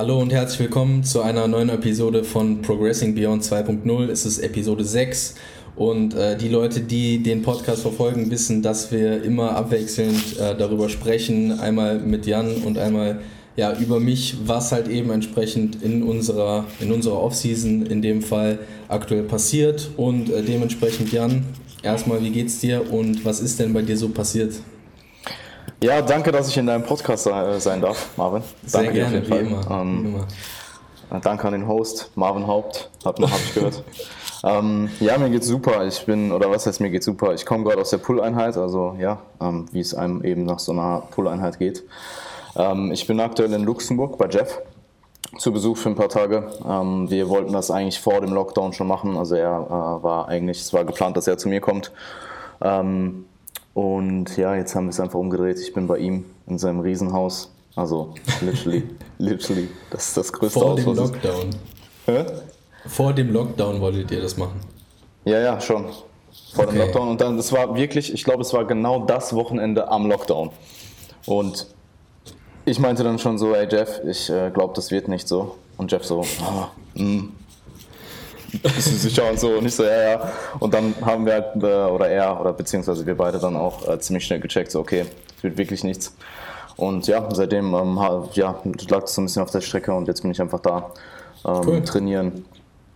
Hallo und herzlich willkommen zu einer neuen Episode von Progressing Beyond 2.0. Es ist Episode 6 und äh, die Leute, die den Podcast verfolgen, wissen, dass wir immer abwechselnd äh, darüber sprechen. Einmal mit Jan und einmal ja, über mich, was halt eben entsprechend in unserer, in unserer Offseason in dem Fall aktuell passiert. Und äh, dementsprechend, Jan, erstmal, wie geht's dir und was ist denn bei dir so passiert? Ja, danke, dass ich in deinem Podcast sein darf, Marvin. Sehr danke gerne, wie immer, ähm, wie immer. Danke an den Host, Marvin Haupt, hab, hab ich gehört. ähm, ja, mir geht's super. Ich bin, oder was heißt mir geht's super? Ich komme gerade aus der Pull-Einheit, also ja, ähm, wie es einem eben nach so einer Pull-Einheit geht. Ähm, ich bin aktuell in Luxemburg bei Jeff zu Besuch für ein paar Tage. Ähm, wir wollten das eigentlich vor dem Lockdown schon machen. Also er äh, war eigentlich, es war geplant, dass er zu mir kommt. Und ja, jetzt haben wir es einfach umgedreht. Ich bin bei ihm in seinem Riesenhaus. Also literally, literally, das ist das größte Vor Haus. dem Lockdown. Hä? Vor dem Lockdown wolltet ihr das machen? Ja, ja, schon. Vor okay. dem Lockdown. Und dann, das war wirklich, ich glaube, es war genau das Wochenende am Lockdown. Und ich meinte dann schon so, ey Jeff, ich äh, glaube, das wird nicht so. Und Jeff so, ah, mh, bist du sicher und so. Und ich so, ja, ja. Und dann haben wir halt, äh, oder er, oder beziehungsweise wir beide dann auch äh, ziemlich schnell gecheckt, so, okay, es wird wirklich nichts. Und ja, seitdem ähm, ja, lag es so ein bisschen auf der Strecke und jetzt bin ich einfach da. Ähm, cool. Trainieren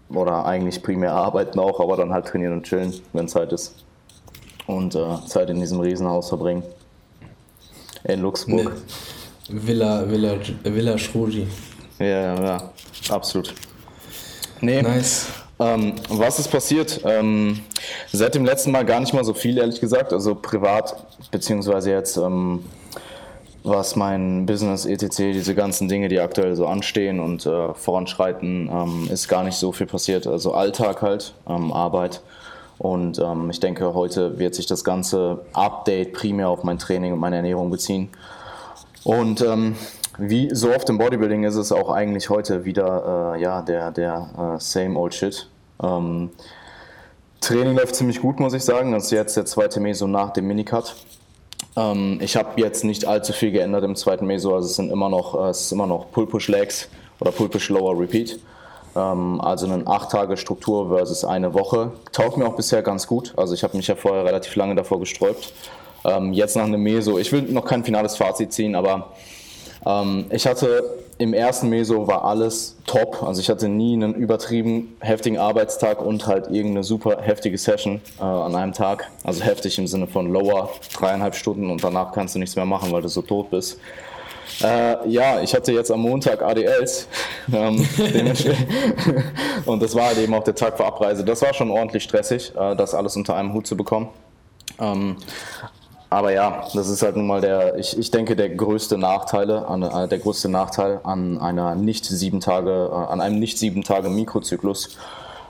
oder eigentlich primär arbeiten auch, aber dann halt trainieren und chillen, wenn Zeit ist. Und äh, Zeit in diesem Riesenhaus verbringen. In Luxemburg. Nee. Villa, Villa, Villa Schroji. Ja, ja, ja, absolut. Nee. Nice. Ähm, was ist passiert? Ähm, seit dem letzten Mal gar nicht mal so viel, ehrlich gesagt. Also privat, beziehungsweise jetzt ähm, was mein Business, etc., diese ganzen Dinge, die aktuell so anstehen und äh, voranschreiten, ähm, ist gar nicht so viel passiert. Also Alltag halt, ähm, Arbeit. Und ähm, ich denke, heute wird sich das ganze Update primär auf mein Training und meine Ernährung beziehen. Und wie so oft im Bodybuilding ist es auch eigentlich heute wieder äh, ja, der, der äh, same old shit. Ähm, Training läuft ziemlich gut, muss ich sagen. Das ist jetzt der zweite Meso nach dem Minicut. Ähm, ich habe jetzt nicht allzu viel geändert im zweiten Meso, also es sind immer noch, äh, noch Pull-Push-Legs oder Pull-Push-Lower-Repeat. Ähm, also eine 8-Tage-Struktur versus eine Woche. Taugt mir auch bisher ganz gut. Also ich habe mich ja vorher relativ lange davor gesträubt. Ähm, jetzt nach einem Meso, ich will noch kein finales Fazit ziehen, aber ähm, ich hatte im ersten Meso war alles top. Also ich hatte nie einen übertrieben heftigen Arbeitstag und halt irgendeine super heftige Session äh, an einem Tag. Also heftig im Sinne von lower, dreieinhalb Stunden und danach kannst du nichts mehr machen, weil du so tot bist. Äh, ja, ich hatte jetzt am Montag ADLs ähm, und das war halt eben auch der Tag vor Abreise. Das war schon ordentlich stressig, äh, das alles unter einem Hut zu bekommen. Ähm, aber ja, das ist halt nun mal der, ich, ich denke, der größte Nachteile, an, äh, der größte Nachteil an einer nicht sieben Tage, äh, an einem nicht sieben Tage Mikrozyklus.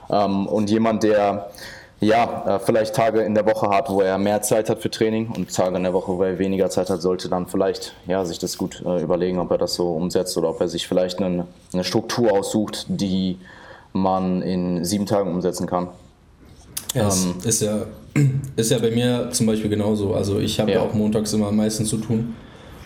Ähm, und jemand, der ja, äh, vielleicht Tage in der Woche hat, wo er mehr Zeit hat für Training und Tage in der Woche, wo er weniger Zeit hat, sollte dann vielleicht ja, sich das gut äh, überlegen, ob er das so umsetzt oder ob er sich vielleicht eine, eine Struktur aussucht, die man in sieben Tagen umsetzen kann. Ja, ähm, ist, ja, ist ja bei mir zum Beispiel genauso. Also ich habe ja. auch montags immer am meisten zu tun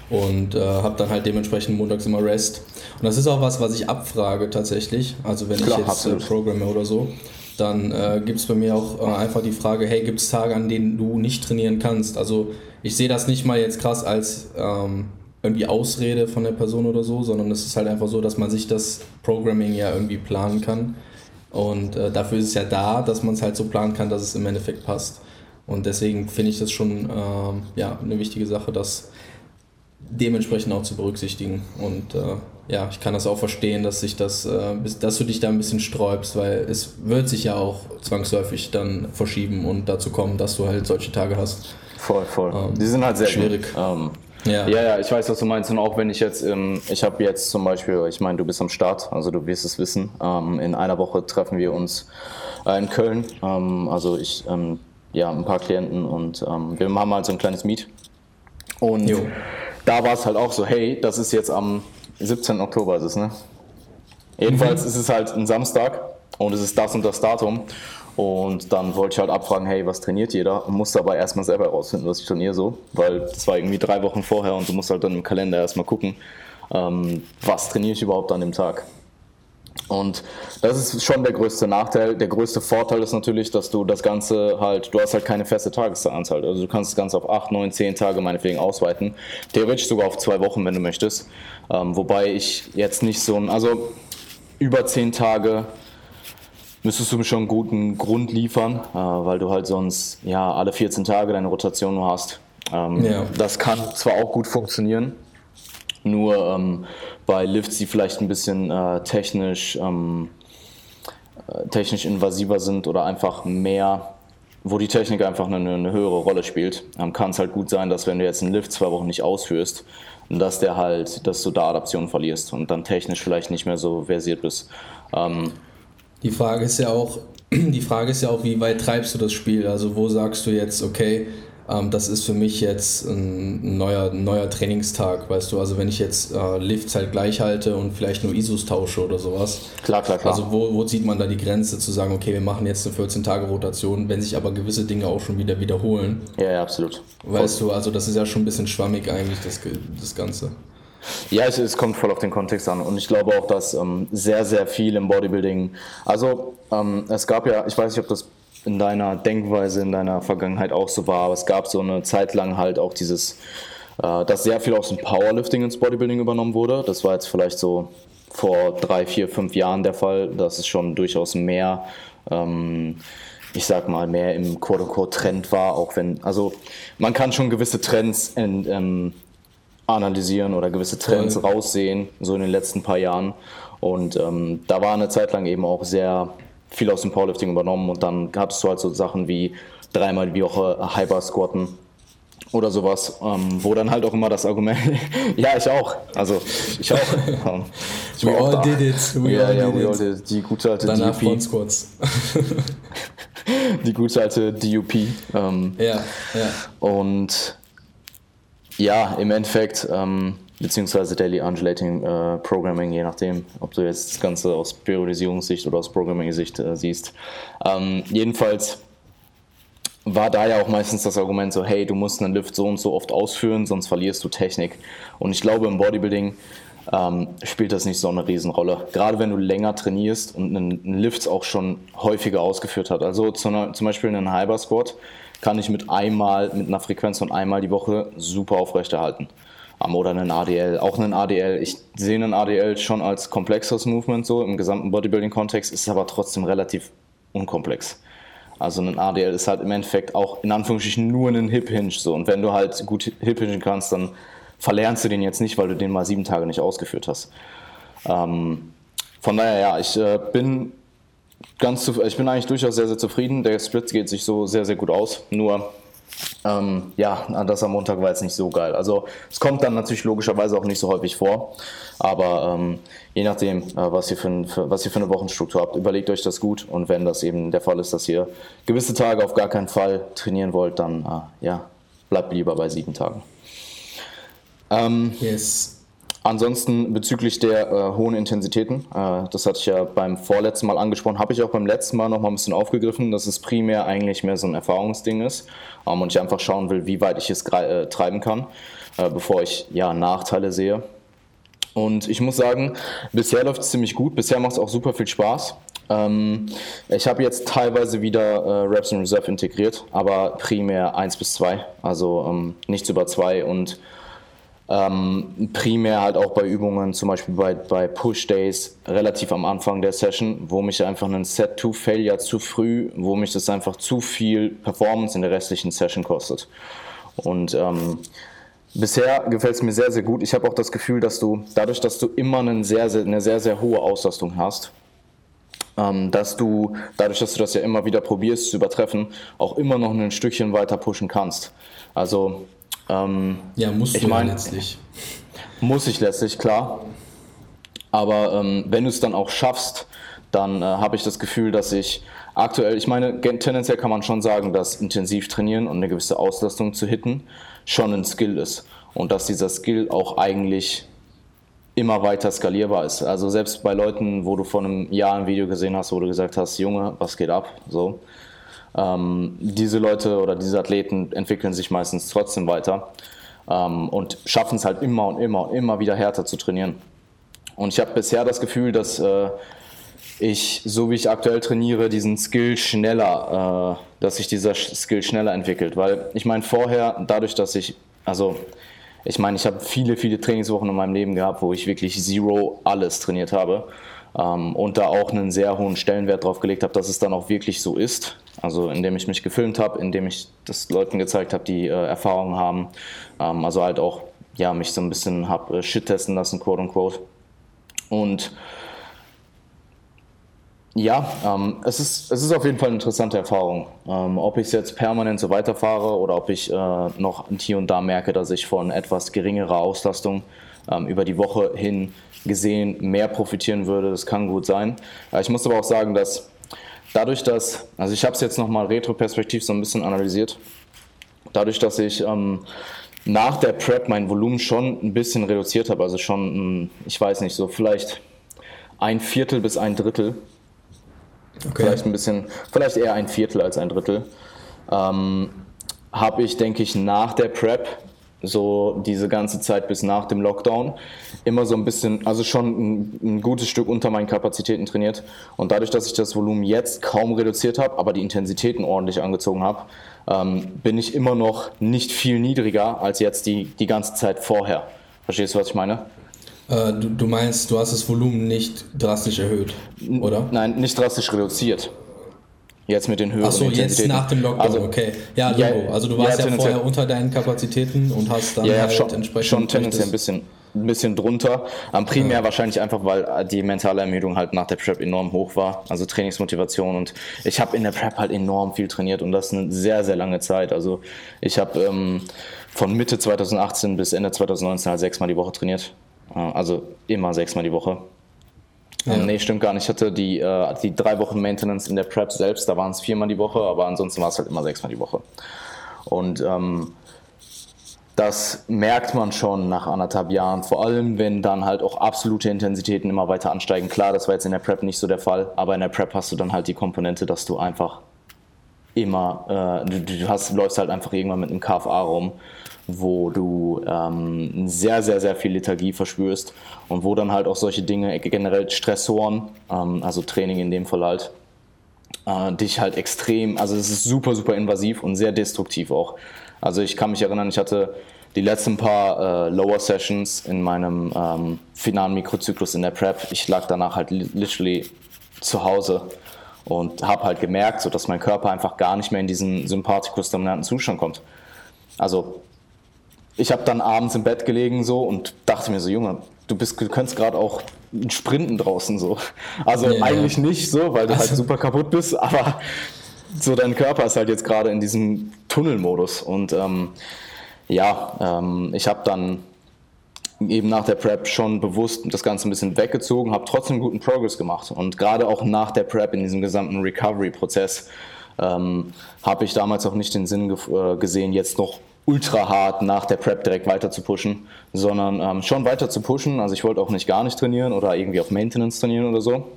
und äh, habe dann halt dementsprechend montags immer Rest. Und das ist auch was, was ich abfrage tatsächlich. Also wenn Klar, ich jetzt äh, programme oder so, dann äh, gibt es bei mir auch äh, einfach die Frage, hey, gibt es Tage, an denen du nicht trainieren kannst? Also ich sehe das nicht mal jetzt krass als ähm, irgendwie Ausrede von der Person oder so, sondern es ist halt einfach so, dass man sich das Programming ja irgendwie planen kann. Und äh, dafür ist es ja da, dass man es halt so planen kann, dass es im Endeffekt passt. Und deswegen finde ich das schon äh, ja, eine wichtige Sache, das dementsprechend auch zu berücksichtigen. Und äh, ja, ich kann das auch verstehen, dass sich das, äh, dass du dich da ein bisschen sträubst, weil es wird sich ja auch zwangsläufig dann verschieben und dazu kommen, dass du halt solche Tage hast. Voll, voll. Ähm, Die sind halt sehr schwierig. Ähm, ja. ja, ja, ich weiß, was du meinst. Und auch wenn ich jetzt, ähm, ich habe jetzt zum Beispiel, ich meine, du bist am Start, also du wirst es wissen. Ähm, in einer Woche treffen wir uns äh, in Köln. Ähm, also ich, ähm, ja, ein paar Klienten und ähm, wir haben halt so ein kleines Meet. Und jo. da war es halt auch so, hey, das ist jetzt am 17. Oktober, ist es, ne? Jedenfalls mhm. ist es halt ein Samstag und es ist das und das Datum. Und dann wollte ich halt abfragen, hey, was trainiert jeder? Und musste aber erstmal selber herausfinden, was ich trainiere so, weil das war irgendwie drei Wochen vorher und du musst halt dann im Kalender erstmal gucken. ähm, was trainiere ich überhaupt an dem Tag. Und das ist schon der größte Nachteil. Der größte Vorteil ist natürlich, dass du das Ganze halt, du hast halt keine feste Tagesanzahl. Also du kannst das Ganze auf 8, 9, 10 Tage meinetwegen ausweiten. Theoretisch sogar auf zwei Wochen, wenn du möchtest. Ähm, wobei ich jetzt nicht so ein, also über 10 Tage müsstest du mir schon einen guten Grund liefern, äh, weil du halt sonst ja alle 14 Tage deine Rotation nur hast. Ähm, ja. Das kann zwar auch gut funktionieren, nur ähm, bei Lifts, die vielleicht ein bisschen äh, technisch, ähm, äh, technisch invasiver sind oder einfach mehr, wo die Technik einfach eine, eine höhere Rolle spielt, ähm, kann es halt gut sein, dass wenn du jetzt einen Lift zwei Wochen nicht ausführst, dass der halt, dass du da Adaption verlierst und dann technisch vielleicht nicht mehr so versiert bist. Ähm, die Frage ist ja auch, die Frage ist ja auch, wie weit treibst du das Spiel? Also wo sagst du jetzt, okay, ähm, das ist für mich jetzt ein neuer, neuer Trainingstag, weißt du, also wenn ich jetzt äh, Lifts halt gleich halte und vielleicht nur ISOs tausche oder sowas. Klar, klar, klar. Also wo, wo zieht man da die Grenze zu sagen, okay, wir machen jetzt eine 14-Tage-Rotation, wenn sich aber gewisse Dinge auch schon wieder wiederholen. Ja, ja, absolut. Weißt voll. du, also das ist ja schon ein bisschen schwammig eigentlich, das, das Ganze. Ja, es, es, kommt voll auf den Kontext an und ich glaube auch, dass ähm, sehr, sehr viel im Bodybuilding, also ähm, es gab ja, ich weiß nicht, ob das in deiner Denkweise, in deiner Vergangenheit auch so war, aber es gab so eine Zeit lang halt auch dieses, äh, dass sehr viel aus dem Powerlifting ins Bodybuilding übernommen wurde. Das war jetzt vielleicht so vor drei, vier, fünf Jahren der Fall. Das ist schon durchaus mehr. Ähm, ich sag mal, mehr im Quote-Unquote-Trend war, auch wenn, also man kann schon gewisse Trends in, ähm, analysieren oder gewisse Trends Voll. raussehen, so in den letzten paar Jahren. Und ähm, da war eine Zeit lang eben auch sehr viel aus dem Powerlifting übernommen und dann hattest du halt so Sachen wie dreimal die Woche Hyper Squatten oder sowas, ähm, wo dann halt auch immer das Argument, ja, ich auch, also ich auch. Ähm, ich we all did it, we ja, all ja, did we all did it. Die gute alte Danach DUP. Squats. die gute alte DUP. Ähm, ja, ja. Und ja, im Endeffekt, ähm, beziehungsweise Daily Undulating äh, Programming, je nachdem, ob du jetzt das Ganze aus Periodisierungssicht oder aus Programming-Sicht äh, siehst. Ähm, jedenfalls war da ja auch meistens das Argument so, hey, du musst einen Lift so und so oft ausführen, sonst verlierst du Technik. Und ich glaube, im Bodybuilding ähm, spielt das nicht so eine Riesenrolle. Gerade wenn du länger trainierst und einen, Lift auch schon häufiger ausgeführt hast. Also zum, zum Beispiel einen Hyper Squat kann ich mit einmal, mit einer Frequenz von einmal die Woche super aufrechterhalten. Oder einen ADL. Auch einen ADL. Ich sehe einen ADL schon als komplexes Movement so im gesamten Bodybuilding-Kontext, ist aber trotzdem relativ unkomplex. Also ein ADL ist halt im Endeffekt auch in Anführungsstrichen nur ein Hip Hinge so. Und wenn du halt gut Hip Hingen kannst, dann verlernst du den jetzt nicht, weil du den mal sieben Tage nicht ausgeführt hast. Ähm, von daher ja, ich äh, bin ganz ich bin eigentlich durchaus sehr, sehr zufrieden. Der Split geht sich so sehr, sehr gut aus. Nur, ähm, ja, das am Montag war jetzt nicht so geil. Also, es kommt dann natürlich logischerweise auch nicht so häufig vor. Aber ähm, je nachdem, äh, was, ihr für, für, was ihr für eine Wochenstruktur habt, überlegt euch das gut. Und wenn das eben der Fall ist, dass ihr gewisse Tage auf gar keinen Fall trainieren wollt, dann äh, ja, bleibt lieber bei sieben Tagen. Ähm, yes. Ansonsten bezüglich der äh, hohen Intensitäten, äh, das hatte ich ja beim vorletzten Mal angesprochen, habe ich auch beim letzten Mal noch mal ein bisschen aufgegriffen, dass es primär eigentlich mehr so ein Erfahrungsding ist ähm, und ich einfach schauen will, wie weit ich es äh, treiben kann, äh, bevor ich ja Nachteile sehe. Und ich muss sagen, bisher läuft es ziemlich gut, bisher macht es auch super viel Spaß. Ähm, ich habe jetzt teilweise wieder äh, Reps in Reserve integriert, aber primär 1 bis 2, also ähm, nichts über 2 und ähm, primär halt auch bei Übungen, zum Beispiel bei, bei Push Days, relativ am Anfang der Session, wo mich einfach ein Set-to-Failure zu früh, wo mich das einfach zu viel Performance in der restlichen Session kostet. Und ähm, bisher gefällt es mir sehr, sehr gut. Ich habe auch das Gefühl, dass du dadurch, dass du immer eine sehr, sehr, eine sehr, sehr hohe Auslastung hast, ähm, dass du dadurch, dass du das ja immer wieder probierst zu übertreffen, auch immer noch ein Stückchen weiter pushen kannst. Also ähm, ja, muss ich mein, letztlich. Muss ich letztlich, klar. Aber ähm, wenn du es dann auch schaffst, dann äh, habe ich das Gefühl, dass ich aktuell, ich meine, tendenziell kann man schon sagen, dass intensiv trainieren und eine gewisse Auslastung zu hitten schon ein Skill ist. Und dass dieser Skill auch eigentlich immer weiter skalierbar ist. Also selbst bei Leuten, wo du vor einem Jahr ein Video gesehen hast, wo du gesagt hast, Junge, was geht ab? So, ähm, diese Leute oder diese Athleten entwickeln sich meistens trotzdem weiter. ähm, und schaffen es halt immer und immer und immer wieder härter zu trainieren. Und ich habe bisher das Gefühl, dass äh, ich, so wie ich aktuell trainiere, diesen Skill schneller, äh, dass sich dieser Skill schneller entwickelt. Weil ich meine, vorher, dadurch, dass ich, also ich meine, ich habe viele, viele Trainingswochen in meinem Leben gehabt, wo ich wirklich Zero alles trainiert habe ähm, und da auch einen sehr hohen Stellenwert drauf gelegt habe, dass es dann auch wirklich so ist. Also indem ich mich gefilmt habe, indem ich das Leuten gezeigt habe, die äh, Erfahrungen haben. Ähm, also halt auch, ja, mich so ein bisschen habe äh, shit testen lassen, quote unquote. Und ja, ähm, es, ist, es ist auf jeden Fall eine interessante Erfahrung. Ähm, ob ich es jetzt permanent so weiterfahre oder ob ich äh, noch hier und da merke, dass ich von etwas geringerer Auslastung ähm, über die Woche hin gesehen mehr profitieren würde, das kann gut sein. Äh, ich muss aber auch sagen, dass dadurch, dass, also ich habe es jetzt nochmal retroperspektiv so ein bisschen analysiert, dadurch, dass ich ähm, nach der Prep mein Volumen schon ein bisschen reduziert habe, also schon, ich weiß nicht, so vielleicht ein Viertel bis ein Drittel Okay. Vielleicht ein bisschen, vielleicht eher ein Viertel als ein Drittel. Ähm, habe ich, denke ich, nach der Prep, so diese ganze Zeit bis nach dem Lockdown, immer so ein bisschen, also schon ein, ein gutes Stück unter meinen Kapazitäten trainiert. Und dadurch, dass ich das Volumen jetzt kaum reduziert habe, aber die Intensitäten ordentlich angezogen habe, ähm, bin ich immer noch nicht viel niedriger als jetzt die, die ganze Zeit vorher. Verstehst du, was ich meine? Äh, du, du meinst, du hast das Volumen nicht drastisch erhöht, oder? Nein, nicht drastisch reduziert. Jetzt mit den höheren Achso, jetzt nach dem Lockdown, also, okay. Ja, Logo. also du warst ja, ja vorher unter deinen Kapazitäten und hast dann ja, halt schon, entsprechend... schon tendenziell ein bisschen, ein bisschen drunter. Ähm, primär ja. wahrscheinlich einfach, weil die mentale Ermüdung halt nach der Prep enorm hoch war. Also Trainingsmotivation und ich habe in der Prep halt enorm viel trainiert und das eine sehr, sehr lange Zeit. Also ich habe ähm, von Mitte 2018 bis Ende 2019 halt sechsmal die Woche trainiert. Äh, also immer sechsmal die Woche. Ja. Ähm, nee, stimmt gar nicht. Ich hatte die, äh, die drei Wochen Maintenance in der Prep selbst, da waren es viermal die Woche, aber ansonsten war es halt immer sechsmal die Woche. Und ähm, das merkt man schon nach anderthalb Jahren, vor allem wenn dann halt auch absolute Intensitäten immer weiter ansteigen. Klar, das war jetzt in der Prep nicht so der Fall, aber in der Prep hast du dann halt die Komponente, dass du einfach immer, äh, du, du hast, läufst halt einfach irgendwann mit einem KFA rum wo du ähm, sehr, sehr, sehr viel Lethargie verspürst und wo dann halt auch solche Dinge, generell Stressoren, ähm, also Training in dem Fall halt, äh, dich halt extrem, also es ist super, super invasiv und sehr destruktiv auch. Also ich kann mich erinnern, ich hatte die letzten paar äh, Lower Sessions in meinem ähm, finalen Mikrozyklus in der Prep. Ich lag danach halt literally zu Hause und habe halt gemerkt, so dass mein Körper einfach gar nicht mehr in diesen sympathikus-dominanten Zustand kommt. Also ich habe dann abends im Bett gelegen so und dachte mir so, Junge, du bist, du könntest gerade auch sprinten draußen so. Also yeah. eigentlich nicht so, weil du also. halt super kaputt bist, aber so dein Körper ist halt jetzt gerade in diesem Tunnelmodus und ähm, ja, ähm, ich habe dann eben nach der Prep schon bewusst das Ganze ein bisschen weggezogen, habe trotzdem guten Progress gemacht und gerade auch nach der Prep in diesem gesamten Recovery-Prozess ähm, habe ich damals auch nicht den Sinn ge äh, gesehen, jetzt noch ultra hart nach der Prep direkt weiter zu pushen, sondern ähm, schon weiter zu pushen. Also ich wollte auch nicht gar nicht trainieren oder irgendwie auf Maintenance trainieren oder so,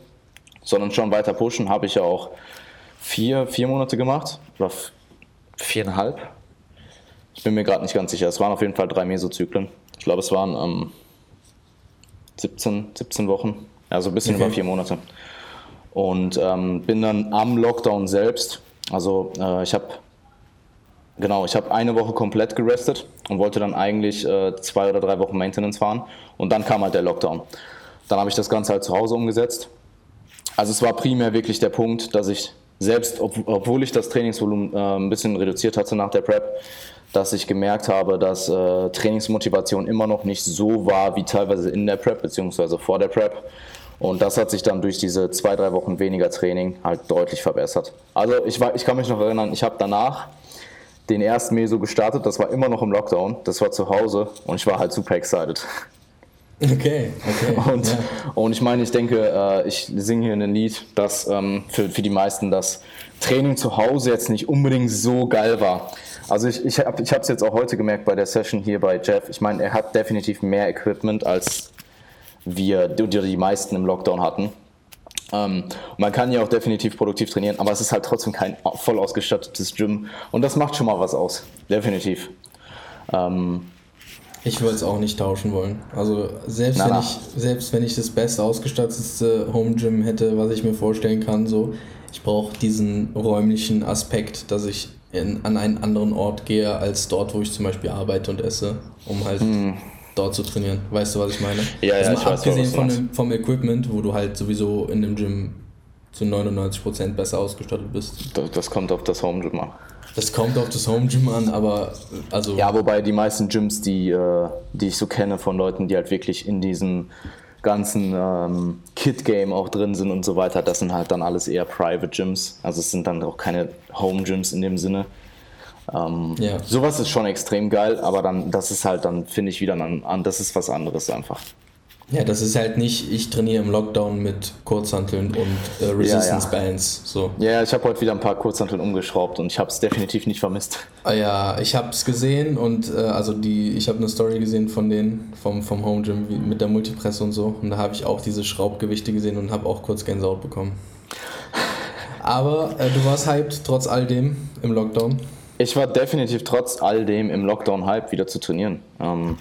sondern schon weiter pushen. Habe ich ja auch vier, vier Monate gemacht oder viereinhalb. Ich bin mir gerade nicht ganz sicher. Es waren auf jeden Fall drei Mesozyklen. Ich glaube, es waren ähm, 17, 17 Wochen, also ein bisschen okay. über vier Monate. Und ähm, bin dann am Lockdown selbst, also äh, ich habe Genau, ich habe eine Woche komplett gerestet und wollte dann eigentlich äh, zwei oder drei Wochen Maintenance fahren und dann kam halt der Lockdown. Dann habe ich das Ganze halt zu Hause umgesetzt. Also es war primär wirklich der Punkt, dass ich selbst, ob, obwohl ich das Trainingsvolumen äh, ein bisschen reduziert hatte nach der Prep, dass ich gemerkt habe, dass äh, Trainingsmotivation immer noch nicht so war wie teilweise in der Prep beziehungsweise vor der Prep. Und das hat sich dann durch diese zwei, drei Wochen weniger Training halt deutlich verbessert. Also ich, war, ich kann mich noch erinnern, ich habe danach den ersten Meso gestartet, das war immer noch im Lockdown, das war zu Hause und ich war halt super excited. Okay, okay. Und, ja. und ich meine, ich denke, äh, ich singe hier ein Lied, dass ähm, für, für die meisten das Training zu Hause jetzt nicht unbedingt so geil war. Also ich, ich habe es jetzt auch heute gemerkt bei der Session hier bei Jeff. Ich meine, er hat definitiv mehr Equipment, als wir die, die meisten im Lockdown hatten. Ähm, man kann ja auch definitiv produktiv trainieren, aber es ist halt trotzdem kein voll ausgestattetes Gym. Und das macht schon mal was aus. Definitiv. Ähm, Ich würde es auch nicht tauschen wollen. Also selbst na, wenn na. ich selbst wenn ich das best ausgestattetste Home Gym hätte, was ich mir vorstellen kann, so ich brauche diesen räumlichen Aspekt, dass ich in, an einen anderen Ort gehe als dort, wo ich zum Beispiel arbeite und esse, um halt hm. Dort zu trainieren. Weißt du, was ich meine? Ja, ja, also ich abgesehen weiß, von dem, vom Equipment, wo du halt sowieso in dem Gym zu 99% besser ausgestattet bist. Das, das kommt auf das Home Gym an. Das kommt auf das Home Gym an, aber also. Ja, wobei die meisten Gyms, die, äh, die ich so kenne von Leuten, die halt wirklich in diesem ganzen ähm, Kit-Game auch drin sind und so weiter, das sind halt dann alles eher Private Gyms. Also es sind dann auch keine Home Gyms in dem Sinne. Ähm, ja. Sowas ist schon extrem geil, aber dann, das ist halt dann, finde ich, wieder an, das ist was anderes einfach. Ja, das ist halt nicht, ich trainiere im Lockdown mit Kurzhanteln und äh, Resistance ja, ja. Bands. So. Ja, ich habe heute wieder ein paar Kurzhanteln umgeschraubt und ich habe es definitiv nicht vermisst. Ah, ja, ich habe es gesehen und äh, also die, ich habe eine Story gesehen von denen vom, vom Home Gym mit der Multipresse und so und da habe ich auch diese Schraubgewichte gesehen und habe auch kurz Gänsehaut bekommen. Aber äh, du warst hyped trotz all dem im Lockdown. Ich war definitiv trotz all dem im Lockdown hyped wieder zu trainieren. Ähm,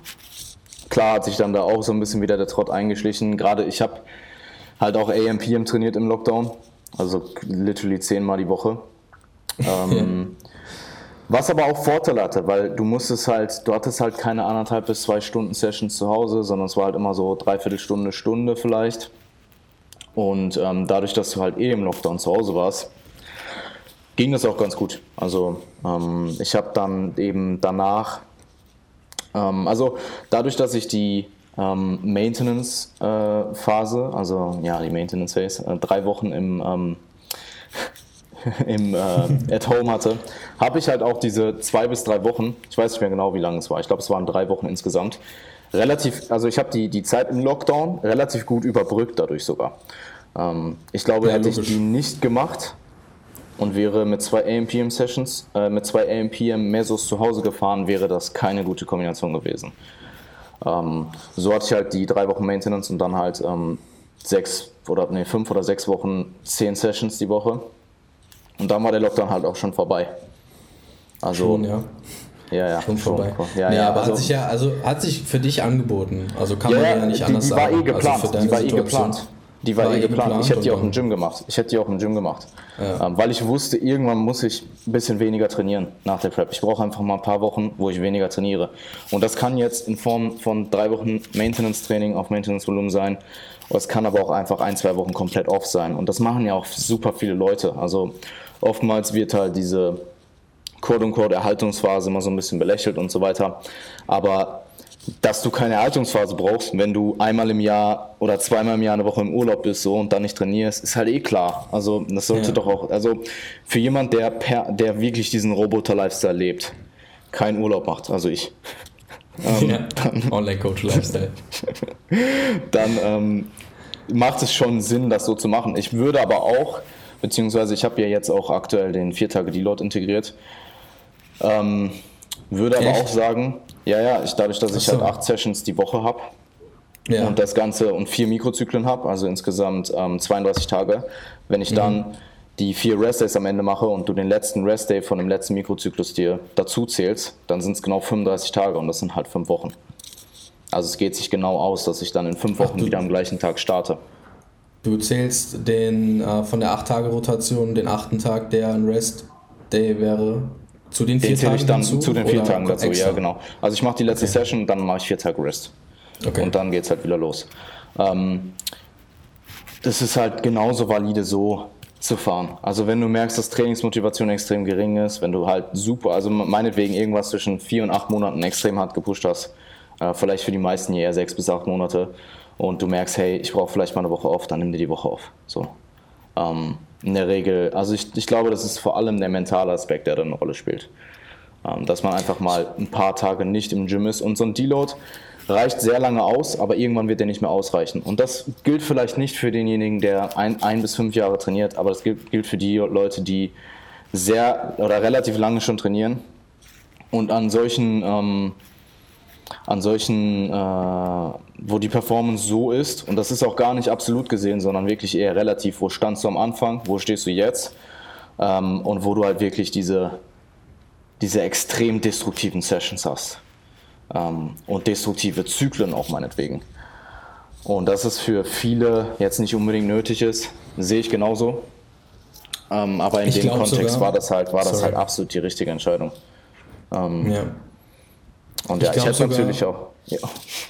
klar hat sich dann da auch so ein bisschen wieder der Trott eingeschlichen. Gerade ich habe halt auch AMPM trainiert im Lockdown, also literally zehnmal die Woche. Ähm, was aber auch Vorteile hatte, weil du musstest halt, du hattest halt keine anderthalb bis zwei Stunden Sessions zu Hause, sondern es war halt immer so dreiviertel Stunde, Stunde vielleicht. Und ähm, dadurch, dass du halt eh im Lockdown zu Hause warst, ging das auch ganz gut. Also ähm, ich habe dann eben danach ähm, also dadurch, dass ich die ähm, Maintenance-Phase, äh, also ja, die Maintenance-Phase, äh, drei Wochen im, ähm, im äh, At Home hatte, habe ich halt auch diese zwei bis drei Wochen, ich weiß nicht mehr genau, wie lange es war, ich glaube, es waren drei Wochen insgesamt, relativ, also ich habe die, die Zeit im Lockdown relativ gut überbrückt dadurch sogar. Ähm, ich glaube, ja, hätte ich die nicht gemacht, und wäre mit zwei AMPM-Sessions, äh, mit zwei AMPM-Mesos zu Hause gefahren, wäre das keine gute Kombination gewesen. Ähm, so hatte ich halt die drei Wochen Maintenance und dann halt ähm, sechs oder nee, fünf oder sechs Wochen zehn Sessions die Woche. Und dann war der Lockdown halt auch schon vorbei. Also, schon, ja. Ja, ja. Schon vorbei. Ja, nee, ja, aber also, hat sich ja, also hat sich für dich angeboten. Also kann man ja, nicht die, anders die sagen. War eh geplant. Also die war eh geplant. Die war, war eh geplant. geplant. Ich hätte die auch im Gym gemacht. Ich hätte die auch im Gym gemacht. Ja. Ähm, weil ich wusste, irgendwann muss ich ein bisschen weniger trainieren nach der Prep. Ich brauche einfach mal ein paar Wochen, wo ich weniger trainiere. Und das kann jetzt in Form von drei Wochen Maintenance-Training auf Maintenance-Volumen sein. Es kann aber auch einfach ein, zwei Wochen komplett off sein. Und das machen ja auch super viele Leute. Also oftmals wird halt diese Quote-unquote Erhaltungsphase immer so ein bisschen belächelt und so weiter. Aber dass du keine Erhaltungsphase brauchst, wenn du einmal im Jahr oder zweimal im Jahr eine Woche im Urlaub bist so und dann nicht trainierst, ist halt eh klar. Also das sollte ja. doch auch, also für jemand, der per, der wirklich diesen Roboter-Lifestyle lebt, keinen Urlaub macht, also ich. Ähm, ja, Online-Coach-Lifestyle. dann ähm, macht es schon Sinn, das so zu machen. Ich würde aber auch, beziehungsweise ich habe ja jetzt auch aktuell den vier Tage Deload integriert, ähm, würde aber Echt? auch sagen, ja, ja, ich, dadurch, dass ich halt acht Sessions die Woche habe ja. und das Ganze und vier Mikrozyklen habe, also insgesamt ähm, 32 Tage, wenn ich mhm. dann die vier Restdays am Ende mache und du den letzten Restday von dem letzten Mikrozyklus dir dazu zählst, dann sind es genau 35 Tage und das sind halt fünf Wochen. Also es geht sich genau aus, dass ich dann in fünf Wochen Ach, wieder am gleichen Tag starte. Du zählst den äh, von der 8-Tage-Rotation den achten Tag, der ein Rest-Day wäre, zu den vier den Tagen ich dann dazu, zu den vier Tagen dazu, extra? ja genau. Also ich mache die letzte okay. Session dann mache ich vier Tage Rest. Okay. Und dann geht es halt wieder los. Ähm, das ist halt genauso valide so zu fahren. Also wenn du merkst, dass Trainingsmotivation extrem gering ist, wenn du halt super, also meinetwegen irgendwas zwischen vier und acht Monaten extrem hart gepusht hast, äh, vielleicht für die meisten eher sechs bis acht Monate und du merkst, hey, ich brauche vielleicht mal eine Woche auf, dann nimm dir die Woche auf. So. Ähm, in der Regel, also ich, ich glaube, das ist vor allem der mentale Aspekt, der da eine Rolle spielt. Ähm, dass man einfach mal ein paar Tage nicht im Gym ist und so ein Deload reicht sehr lange aus, aber irgendwann wird der nicht mehr ausreichen. Und das gilt vielleicht nicht für denjenigen, der ein, ein bis fünf Jahre trainiert, aber das gilt, gilt für die Leute, die sehr oder relativ lange schon trainieren und an solchen ähm, an solchen, äh, wo die Performance so ist, und das ist auch gar nicht absolut gesehen, sondern wirklich eher relativ, wo standst du am Anfang, wo stehst du jetzt, ähm, und wo du halt wirklich diese, diese extrem destruktiven Sessions hast. ähm, und destruktive Zyklen auch meinetwegen. Und dass es für viele jetzt nicht unbedingt nötig ist, sehe ich genauso. Ähm, aber in ich dem Kontext sogar, war das halt, war das halt absolut die richtige Entscheidung. Ähm, ja. Und ja, ich, ich hätte natürlich auch. Ja.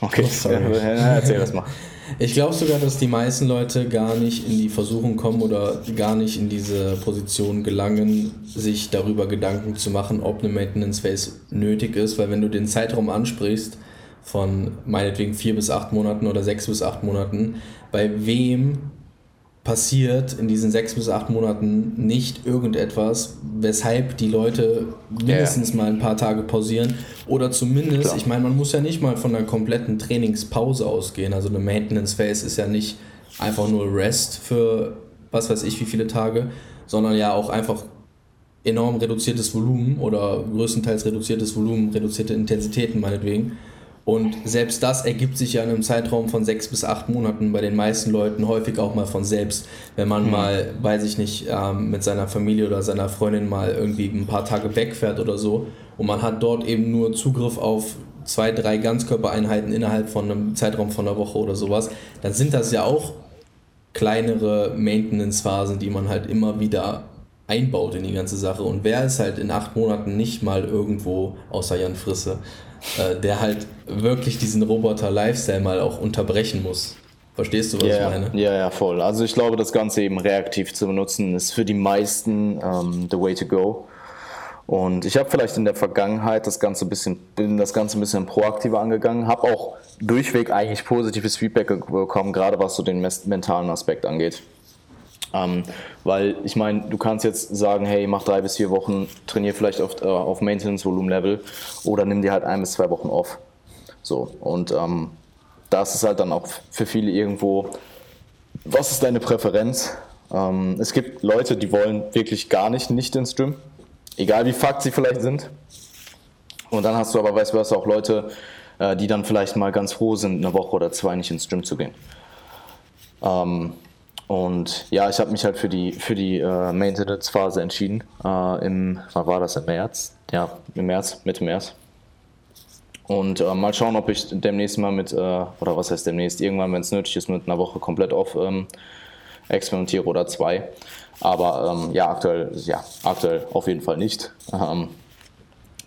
Okay, oh, erzähl das mal. Ich glaube sogar, dass die meisten Leute gar nicht in die Versuchung kommen oder gar nicht in diese Position gelangen, sich darüber Gedanken zu machen, ob eine Maintenance Phase nötig ist, weil wenn du den Zeitraum ansprichst, von meinetwegen vier bis acht Monaten oder sechs bis acht Monaten, bei wem passiert in diesen sechs bis acht Monaten nicht irgendetwas, weshalb die Leute mindestens yeah. mal ein paar Tage pausieren oder zumindest, Klar. ich meine, man muss ja nicht mal von einer kompletten Trainingspause ausgehen. Also eine Maintenance Phase ist ja nicht einfach nur Rest für was weiß ich wie viele Tage, sondern ja auch einfach enorm reduziertes Volumen oder größtenteils reduziertes Volumen, reduzierte Intensitäten meinetwegen. Und selbst das ergibt sich ja in einem Zeitraum von sechs bis acht Monaten bei den meisten Leuten häufig auch mal von selbst. Wenn man mhm. mal, weiß ich nicht, ähm, mit seiner Familie oder seiner Freundin mal irgendwie ein paar Tage wegfährt oder so und man hat dort eben nur Zugriff auf zwei, drei Ganzkörpereinheiten innerhalb von einem Zeitraum von einer Woche oder sowas, dann sind das ja auch kleinere Maintenance-Phasen, die man halt immer wieder einbaut in die ganze Sache. Und wer ist halt in acht Monaten nicht mal irgendwo außer Jan Frisse? Äh, der halt wirklich diesen Roboter-Lifestyle mal auch unterbrechen muss. Verstehst du, was yeah, ich meine? Ja, ja, voll. Also ich glaube, das Ganze eben reaktiv zu benutzen, ist für die meisten ähm, the way to go. Und ich habe vielleicht in der Vergangenheit das Ganze ein bisschen, bin das Ganze ein bisschen proaktiver angegangen, habe auch durchweg eigentlich positives Feedback bekommen, gerade was so den mentalen Aspekt angeht. Ähm, weil ich meine, du kannst jetzt sagen, hey, mach drei bis vier Wochen, trainier vielleicht auf, äh, auf Maintenance-Volumen-Level oder nimm dir halt ein bis zwei Wochen off. So, und ähm, das ist halt dann auch für viele irgendwo, was ist deine Präferenz? Ähm, es gibt Leute, die wollen wirklich gar nicht, nicht ins Gym, egal wie fucked sie vielleicht sind. Und dann hast du aber, weißt du was, auch Leute, äh, die dann vielleicht mal ganz froh sind, eine Woche oder zwei nicht ins Gym zu gehen. Ähm, und ja, ich habe mich halt für die, für die äh, Maintenance-Phase entschieden. Äh, Im, wann war das? Im März? Ja, im März, Mitte März. Und äh, mal schauen, ob ich demnächst mal mit, äh, oder was heißt demnächst, irgendwann, wenn es nötig ist, mit einer Woche komplett auf ähm, experimentiere oder zwei. Aber ähm, ja, aktuell, ja, aktuell auf jeden Fall nicht. Ähm,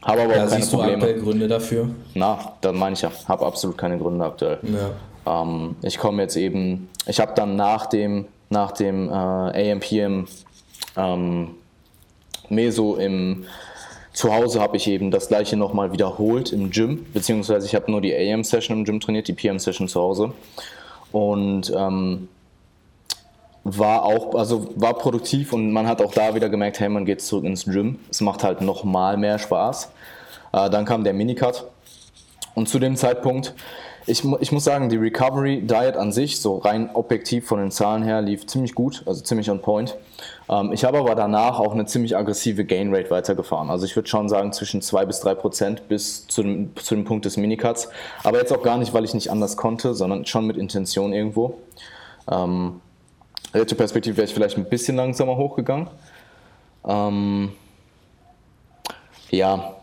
habe aber ja, auch keine siehst Probleme. Du aktuell Gründe dafür? Na, dann meine ich ja, habe absolut keine Gründe aktuell. Ja. Ähm, ich komme jetzt eben, ich habe dann nach dem nach dem äh, AMPM ähm, Meso im Zuhause habe ich eben das gleiche nochmal wiederholt im Gym, beziehungsweise ich habe nur die AM-Session im Gym trainiert, die PM-Session zu Hause. Und ähm, war auch, also war produktiv und man hat auch da wieder gemerkt, hey, man geht zurück ins Gym. Es macht halt nochmal mehr Spaß. Äh, dann kam der Minicut und zu dem Zeitpunkt ich, ich muss sagen, die Recovery Diet an sich, so rein objektiv von den Zahlen her, lief ziemlich gut, also ziemlich on point. Ähm, ich habe aber danach auch eine ziemlich aggressive Gain Rate weitergefahren. Also ich würde schon sagen zwischen 2 bis 3 Prozent bis zu dem, zu dem Punkt des Minicuts. Aber jetzt auch gar nicht, weil ich nicht anders konnte, sondern schon mit Intention irgendwo. Ähm, Perspektive wäre ich vielleicht ein bisschen langsamer hochgegangen. Ähm, ja,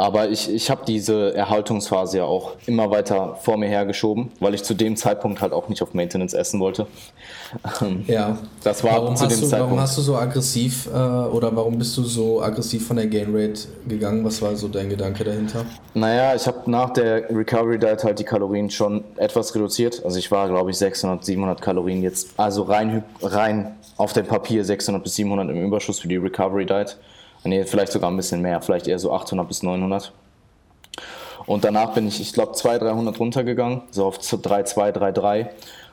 aber ich, ich habe diese Erhaltungsphase ja auch immer weiter vor mir hergeschoben, weil ich zu dem Zeitpunkt halt auch nicht auf Maintenance essen wollte. Ähm, ja. Das war warum zu dem du, Zeitpunkt. Warum hast du so aggressiv äh, oder warum bist du so aggressiv von der Gain Rate gegangen? Was war so dein Gedanke dahinter? Naja, ich habe nach der Recovery Diet halt die Kalorien schon etwas reduziert. Also ich war, glaube ich, 600, 700 Kalorien jetzt, also rein, rein auf dem Papier 600 bis 700 im Überschuss für die Recovery Diet. Nee, vielleicht sogar ein bisschen mehr, vielleicht eher so 800 bis 900. Und danach bin ich, ich glaube, 200, 300 runtergegangen, so auf 3,2, 3,3.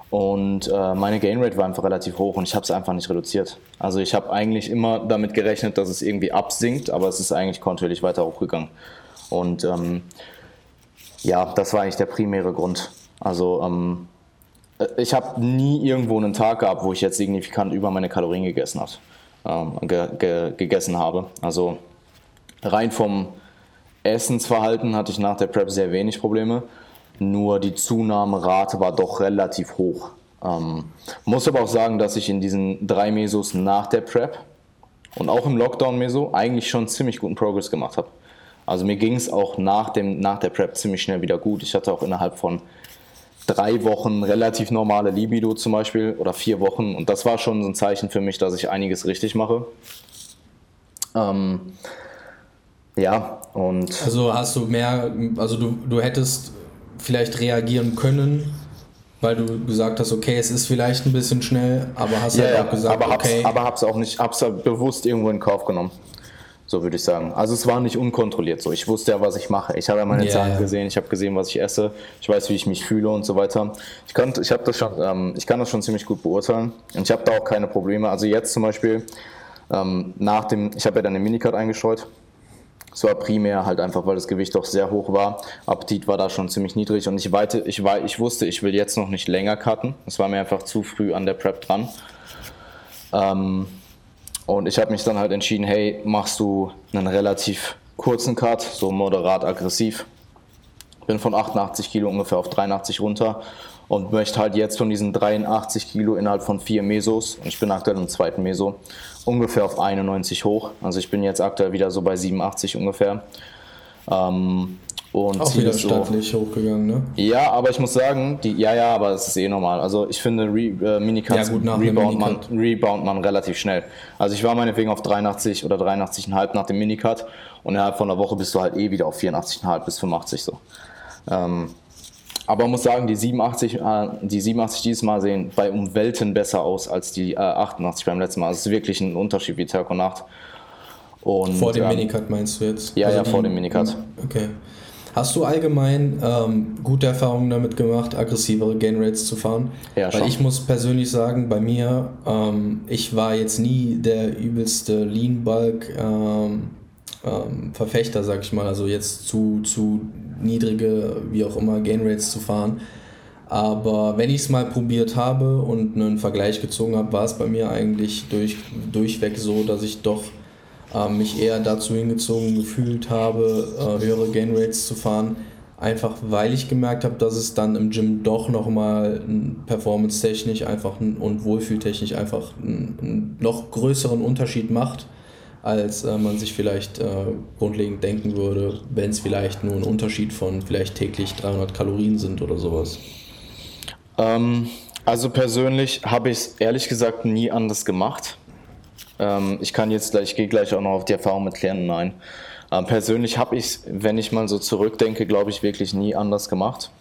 Und äh, meine Gain Rate war einfach relativ hoch und ich habe es einfach nicht reduziert. Also ich habe eigentlich immer damit gerechnet, dass es irgendwie absinkt, aber es ist eigentlich kontinuierlich weiter hochgegangen. Und ähm, ja, das war eigentlich der primäre Grund. Also ähm, äh, ich habe nie irgendwo einen Tag gehabt, wo ich jetzt signifikant über meine Kalorien gegessen habe ge ge gegessen habe. Also rein vom Essensverhalten hatte ich nach der Prep sehr wenig Probleme, nur die Zunahmerate war doch relativ hoch. Ähm, muss aber auch sagen, dass ich in diesen drei Mesos nach der Prep und auch im Lockdown-Meso eigentlich schon ziemlich guten Progress gemacht habe. Also mir ging es auch nach, dem, nach der Prep ziemlich schnell wieder gut. Ich hatte auch innerhalb von drei Wochen relativ normale Libido zum Beispiel oder vier Wochen und das war schon so ein Zeichen für mich, dass ich einiges richtig mache. Ähm, ja, und. Also hast du mehr, also du, du hättest vielleicht reagieren können, weil du gesagt hast, okay, es ist vielleicht ein bisschen schnell, aber hast ja, halt auch gesagt, aber okay. Hab's, aber hab's auch nicht, hab's bewusst irgendwo in Kauf genommen. So würde ich sagen. Also es war nicht unkontrolliert so. Ich wusste ja, was ich mache. Ich habe ja meine yeah. Zahlen gesehen, ich habe gesehen, was ich esse, ich weiß, wie ich mich fühle und so weiter. Ich kann, ich das schon, ähm, ich kann das schon ziemlich gut beurteilen und ich habe da auch keine Probleme. Also jetzt zum Beispiel ähm, nach dem, ich habe ja dann den Minicard eingestreut. Es war primär halt einfach, weil das Gewicht doch sehr hoch war. Appetit war da schon ziemlich niedrig und ich, weite, ich, war, ich wusste, ich will jetzt noch nicht länger cutten. Es war mir einfach zu früh an der Prep dran. Ähm, und ich habe mich dann halt entschieden, hey, machst du einen relativ kurzen Cut, so moderat aggressiv. Bin von 88 Kilo ungefähr auf 83 runter und möchte halt jetzt von diesen 83 Kilo innerhalb von vier Mesos, ich bin aktuell im zweiten Meso, ungefähr auf 91 hoch. Also ich bin jetzt aktuell wieder so bei 87 ungefähr. Ähm, und auch wieder stattlich so, hochgegangen, ne? Ja, aber ich muss sagen, die, ja, ja, aber es ist eh normal. Also ich finde, Re, äh, Minicuts ja, rebound, man, rebound man relativ schnell. Also ich war meinetwegen auf 83 oder 83,5 nach dem Minicut und innerhalb von einer Woche bist du halt eh wieder auf 84,5 bis 85 so. Ähm, aber man muss sagen, die 87, äh, die 87 dieses Mal sehen bei um Welten besser aus als die äh, 88 beim letzten Mal. Also es ist wirklich ein Unterschied wie Tag und Nacht. Und, vor dem ähm, Minicut meinst du jetzt? Ja, also ja, vor dem Minicut. Okay. Hast du allgemein ähm, gute Erfahrungen damit gemacht, aggressivere Gain Rates zu fahren? Ja, schon. Weil ich muss persönlich sagen, bei mir, ähm, ich war jetzt nie der übelste Lean Bulk ähm, ähm, Verfechter, sag ich mal, also jetzt zu, zu niedrige, wie auch immer, Gain Rates zu fahren. Aber wenn ich es mal probiert habe und einen Vergleich gezogen habe, war es bei mir eigentlich durch, durchweg so, dass ich doch äh, mich eher dazu hingezogen gefühlt habe, äh, höhere Gain Rates zu fahren. Einfach weil ich gemerkt habe, dass es dann im Gym doch nochmal performance-technisch einfach und wohlfühltechnisch einfach einen, noch größeren Unterschied macht, als äh, man sich vielleicht äh, grundlegend denken würde, wenn es vielleicht nur ein Unterschied von vielleicht täglich 300 Kalorien sind oder sowas. Ähm, also persönlich habe ich es ehrlich gesagt nie anders gemacht. Ähm, ich kann jetzt gleich, ich gehe gleich auch noch auf die Erfahrung mit Klienten ein. Ähm, persönlich habe ich wenn ich mal so zurückdenke, glaube ich, wirklich nie anders gemacht.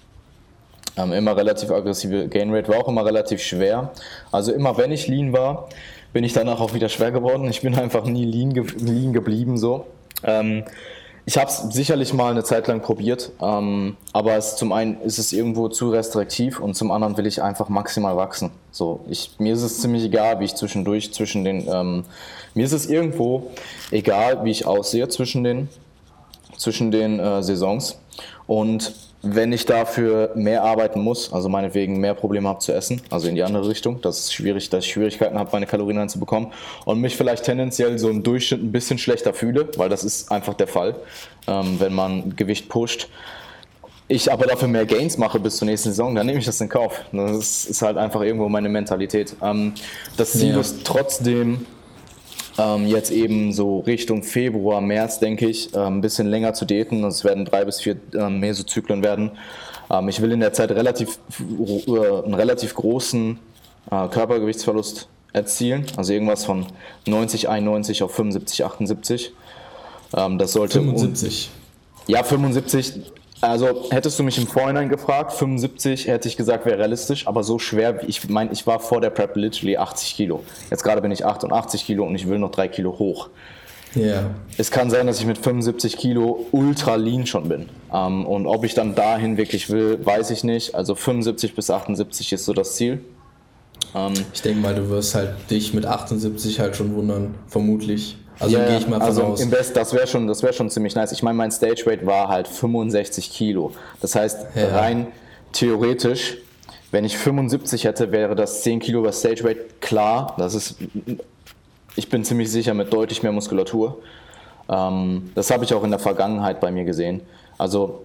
Ähm, immer relativ aggressive Gain Rate, war auch immer relativ schwer. Also immer wenn ich lean war, bin ich danach auch wieder schwer geworden. Ich bin einfach nie lean, ge lean geblieben so. Ähm, ich habe es sicherlich mal eine Zeit lang probiert, ähm, aber es, zum einen ist es irgendwo zu restriktiv und zum anderen will ich einfach maximal wachsen. So, ich, mir ist es ziemlich egal, wie ich zwischendurch zwischen den, ähm, mir ist es irgendwo egal, wie ich aussehe zwischen den, zwischen den äh, Saisons und wenn ich dafür mehr arbeiten muss, also meinetwegen mehr Probleme habe zu essen, also in die andere Richtung, dass es schwierig, dass ich Schwierigkeiten habe, meine Kalorien einzubekommen und mich vielleicht tendenziell so im Durchschnitt ein bisschen schlechter fühle, weil das ist einfach der Fall, ähm, wenn man Gewicht pusht. Ich aber dafür mehr Gains mache bis zur nächsten Saison, dann nehme ich das in Kauf. Das ist halt einfach irgendwo meine Mentalität. Ähm, das Ziel ja. ist trotzdem, ähm, jetzt eben so Richtung Februar, März, denke ich, äh, ein bisschen länger zu daten. Es werden drei bis vier äh, Mesozyklen werden. Ähm, ich will in der Zeit relativ, äh, einen relativ großen äh, Körpergewichtsverlust erzielen. Also irgendwas von 90, 91 auf 75, 78. Ähm, das sollte 75. ja, 75 also hättest du mich im Vorhinein gefragt, 75 hätte ich gesagt, wäre realistisch, aber so schwer, ich meine, ich war vor der Prep literally 80 Kilo. Jetzt gerade bin ich 88 Kilo und ich will noch 3 Kilo hoch. Yeah. Es kann sein, dass ich mit 75 Kilo ultra lean schon bin. Ähm, und ob ich dann dahin wirklich will, weiß ich nicht. Also 75 bis 78 ist so das Ziel. Ähm, ich denke mal, du wirst halt dich mit 78 halt schon wundern, vermutlich. Also ja, gehe ich mal von also aus. Im Best, das wäre schon, wär schon ziemlich nice. Ich meine, mein Stage Weight war halt 65 Kilo. Das heißt, ja. rein theoretisch, wenn ich 75 hätte, wäre das 10 Kilo über Stage Weight klar. Das ist, ich bin ziemlich sicher mit deutlich mehr Muskulatur. Ähm, das habe ich auch in der Vergangenheit bei mir gesehen. Also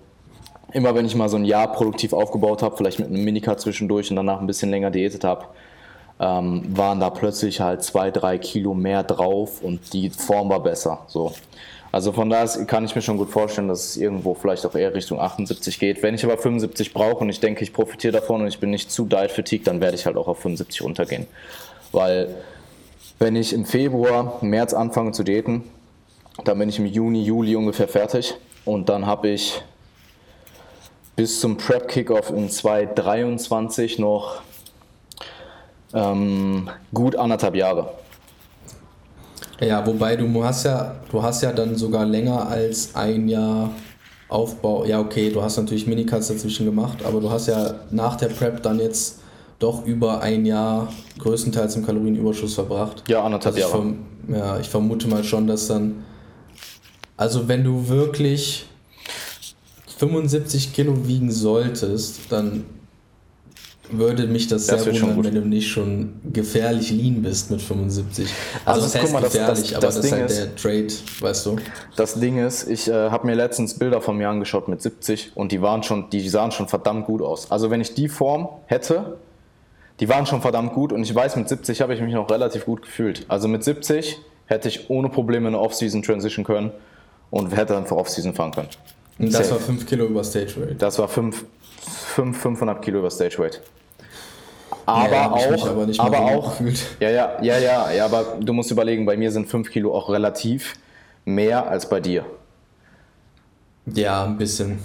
immer wenn ich mal so ein Jahr produktiv aufgebaut habe, vielleicht mit einem Minicut zwischendurch und danach ein bisschen länger diätet habe, ähm, waren da plötzlich halt zwei, drei Kilo mehr drauf und die Form war besser. So. Also von daher kann ich mir schon gut vorstellen, dass es irgendwo vielleicht auch eher Richtung 78 geht. Wenn ich aber 75 brauche und ich denke, ich profitiere davon und ich bin nicht zu diet fatigued, dann werde ich halt auch auf 75 runtergehen. Weil wenn ich im Februar, März anfange zu daten, dann bin ich im Juni, Juli ungefähr fertig und dann habe ich bis zum Prep Kickoff in 2023 noch ähm, gut anderthalb Jahre. Ja, wobei du hast ja, du hast ja dann sogar länger als ein Jahr Aufbau. Ja, okay, du hast natürlich Minicuts dazwischen gemacht, aber du hast ja nach der Prep dann jetzt doch über ein Jahr größtenteils im Kalorienüberschuss verbracht. Ja, anderthalb also Jahre. ja, ich vermute mal schon, dass dann. Also, wenn du wirklich 75 Kilo wiegen solltest, dann würde mich das, das sehr wundern, wenn du nicht schon gefährlich lean bist mit 75. Also, also das heißt mal, gefährlich, das, das, aber das, ist halt ist, der Trade, weißt du. Das Ding ist, ich äh, habe mir letztens Bilder von mir angeschaut mit 70 und die waren schon, die sahen schon verdammt gut aus. Also wenn ich die Form hätte, die waren schon verdammt gut und ich weiß, mit 70 habe ich mich noch relativ gut gefühlt. Also mit 70 hätte ich ohne Probleme eine Off-Season transition können und hätte einfach Off-Season fahren können. Und das Safe. war 5 Kilo über Stage Weight. Das war 5, 5, 500 Kilo über Stage Weight aber ja, auch, aber, aber auch, ja, ja, ja, ja, ja, aber du musst überlegen, bei mir sind 5 Kilo auch relativ mehr als bei dir. Ja, ein bisschen.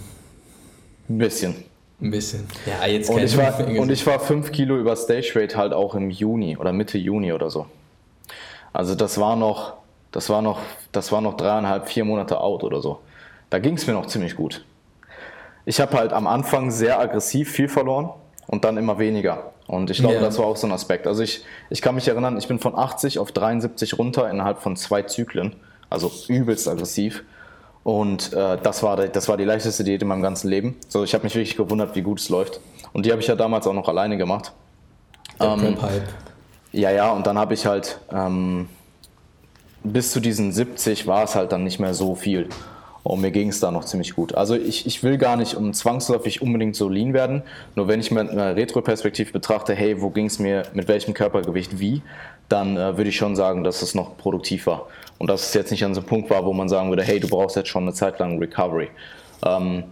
Ein bisschen. Ein bisschen. Ja, jetzt und ich, war, und ich war 5 Kilo über Stage Rate halt auch im Juni oder Mitte Juni oder so. Also das war noch, das war noch, das war noch dreieinhalb, vier Monate out oder so. Da ging es mir noch ziemlich gut. Ich habe halt am Anfang sehr aggressiv viel verloren und dann immer weniger. Und ich glaube, ja. das war auch so ein Aspekt. Also ich, ich kann mich erinnern, ich bin von 80 auf 73 runter innerhalb von zwei Zyklen. Also übelst aggressiv. Und äh, das, war, das war die leichteste Diät in meinem ganzen Leben. So, ich habe mich wirklich gewundert, wie gut es läuft. Und die habe ich ja damals auch noch alleine gemacht. Der ähm, Ja, ja, und dann habe ich halt ähm, bis zu diesen 70 war es halt dann nicht mehr so viel. Und mir ging es da noch ziemlich gut. Also ich, ich will gar nicht um zwangsläufig unbedingt so lean werden. Nur wenn ich mir eine Retro-Perspektive betrachte, hey, wo ging es mir mit welchem Körpergewicht wie, dann äh, würde ich schon sagen, dass es noch produktiv war. Und dass es jetzt nicht an so einem Punkt war, wo man sagen würde, hey, du brauchst jetzt schon eine Zeit lang Recovery. Ähm,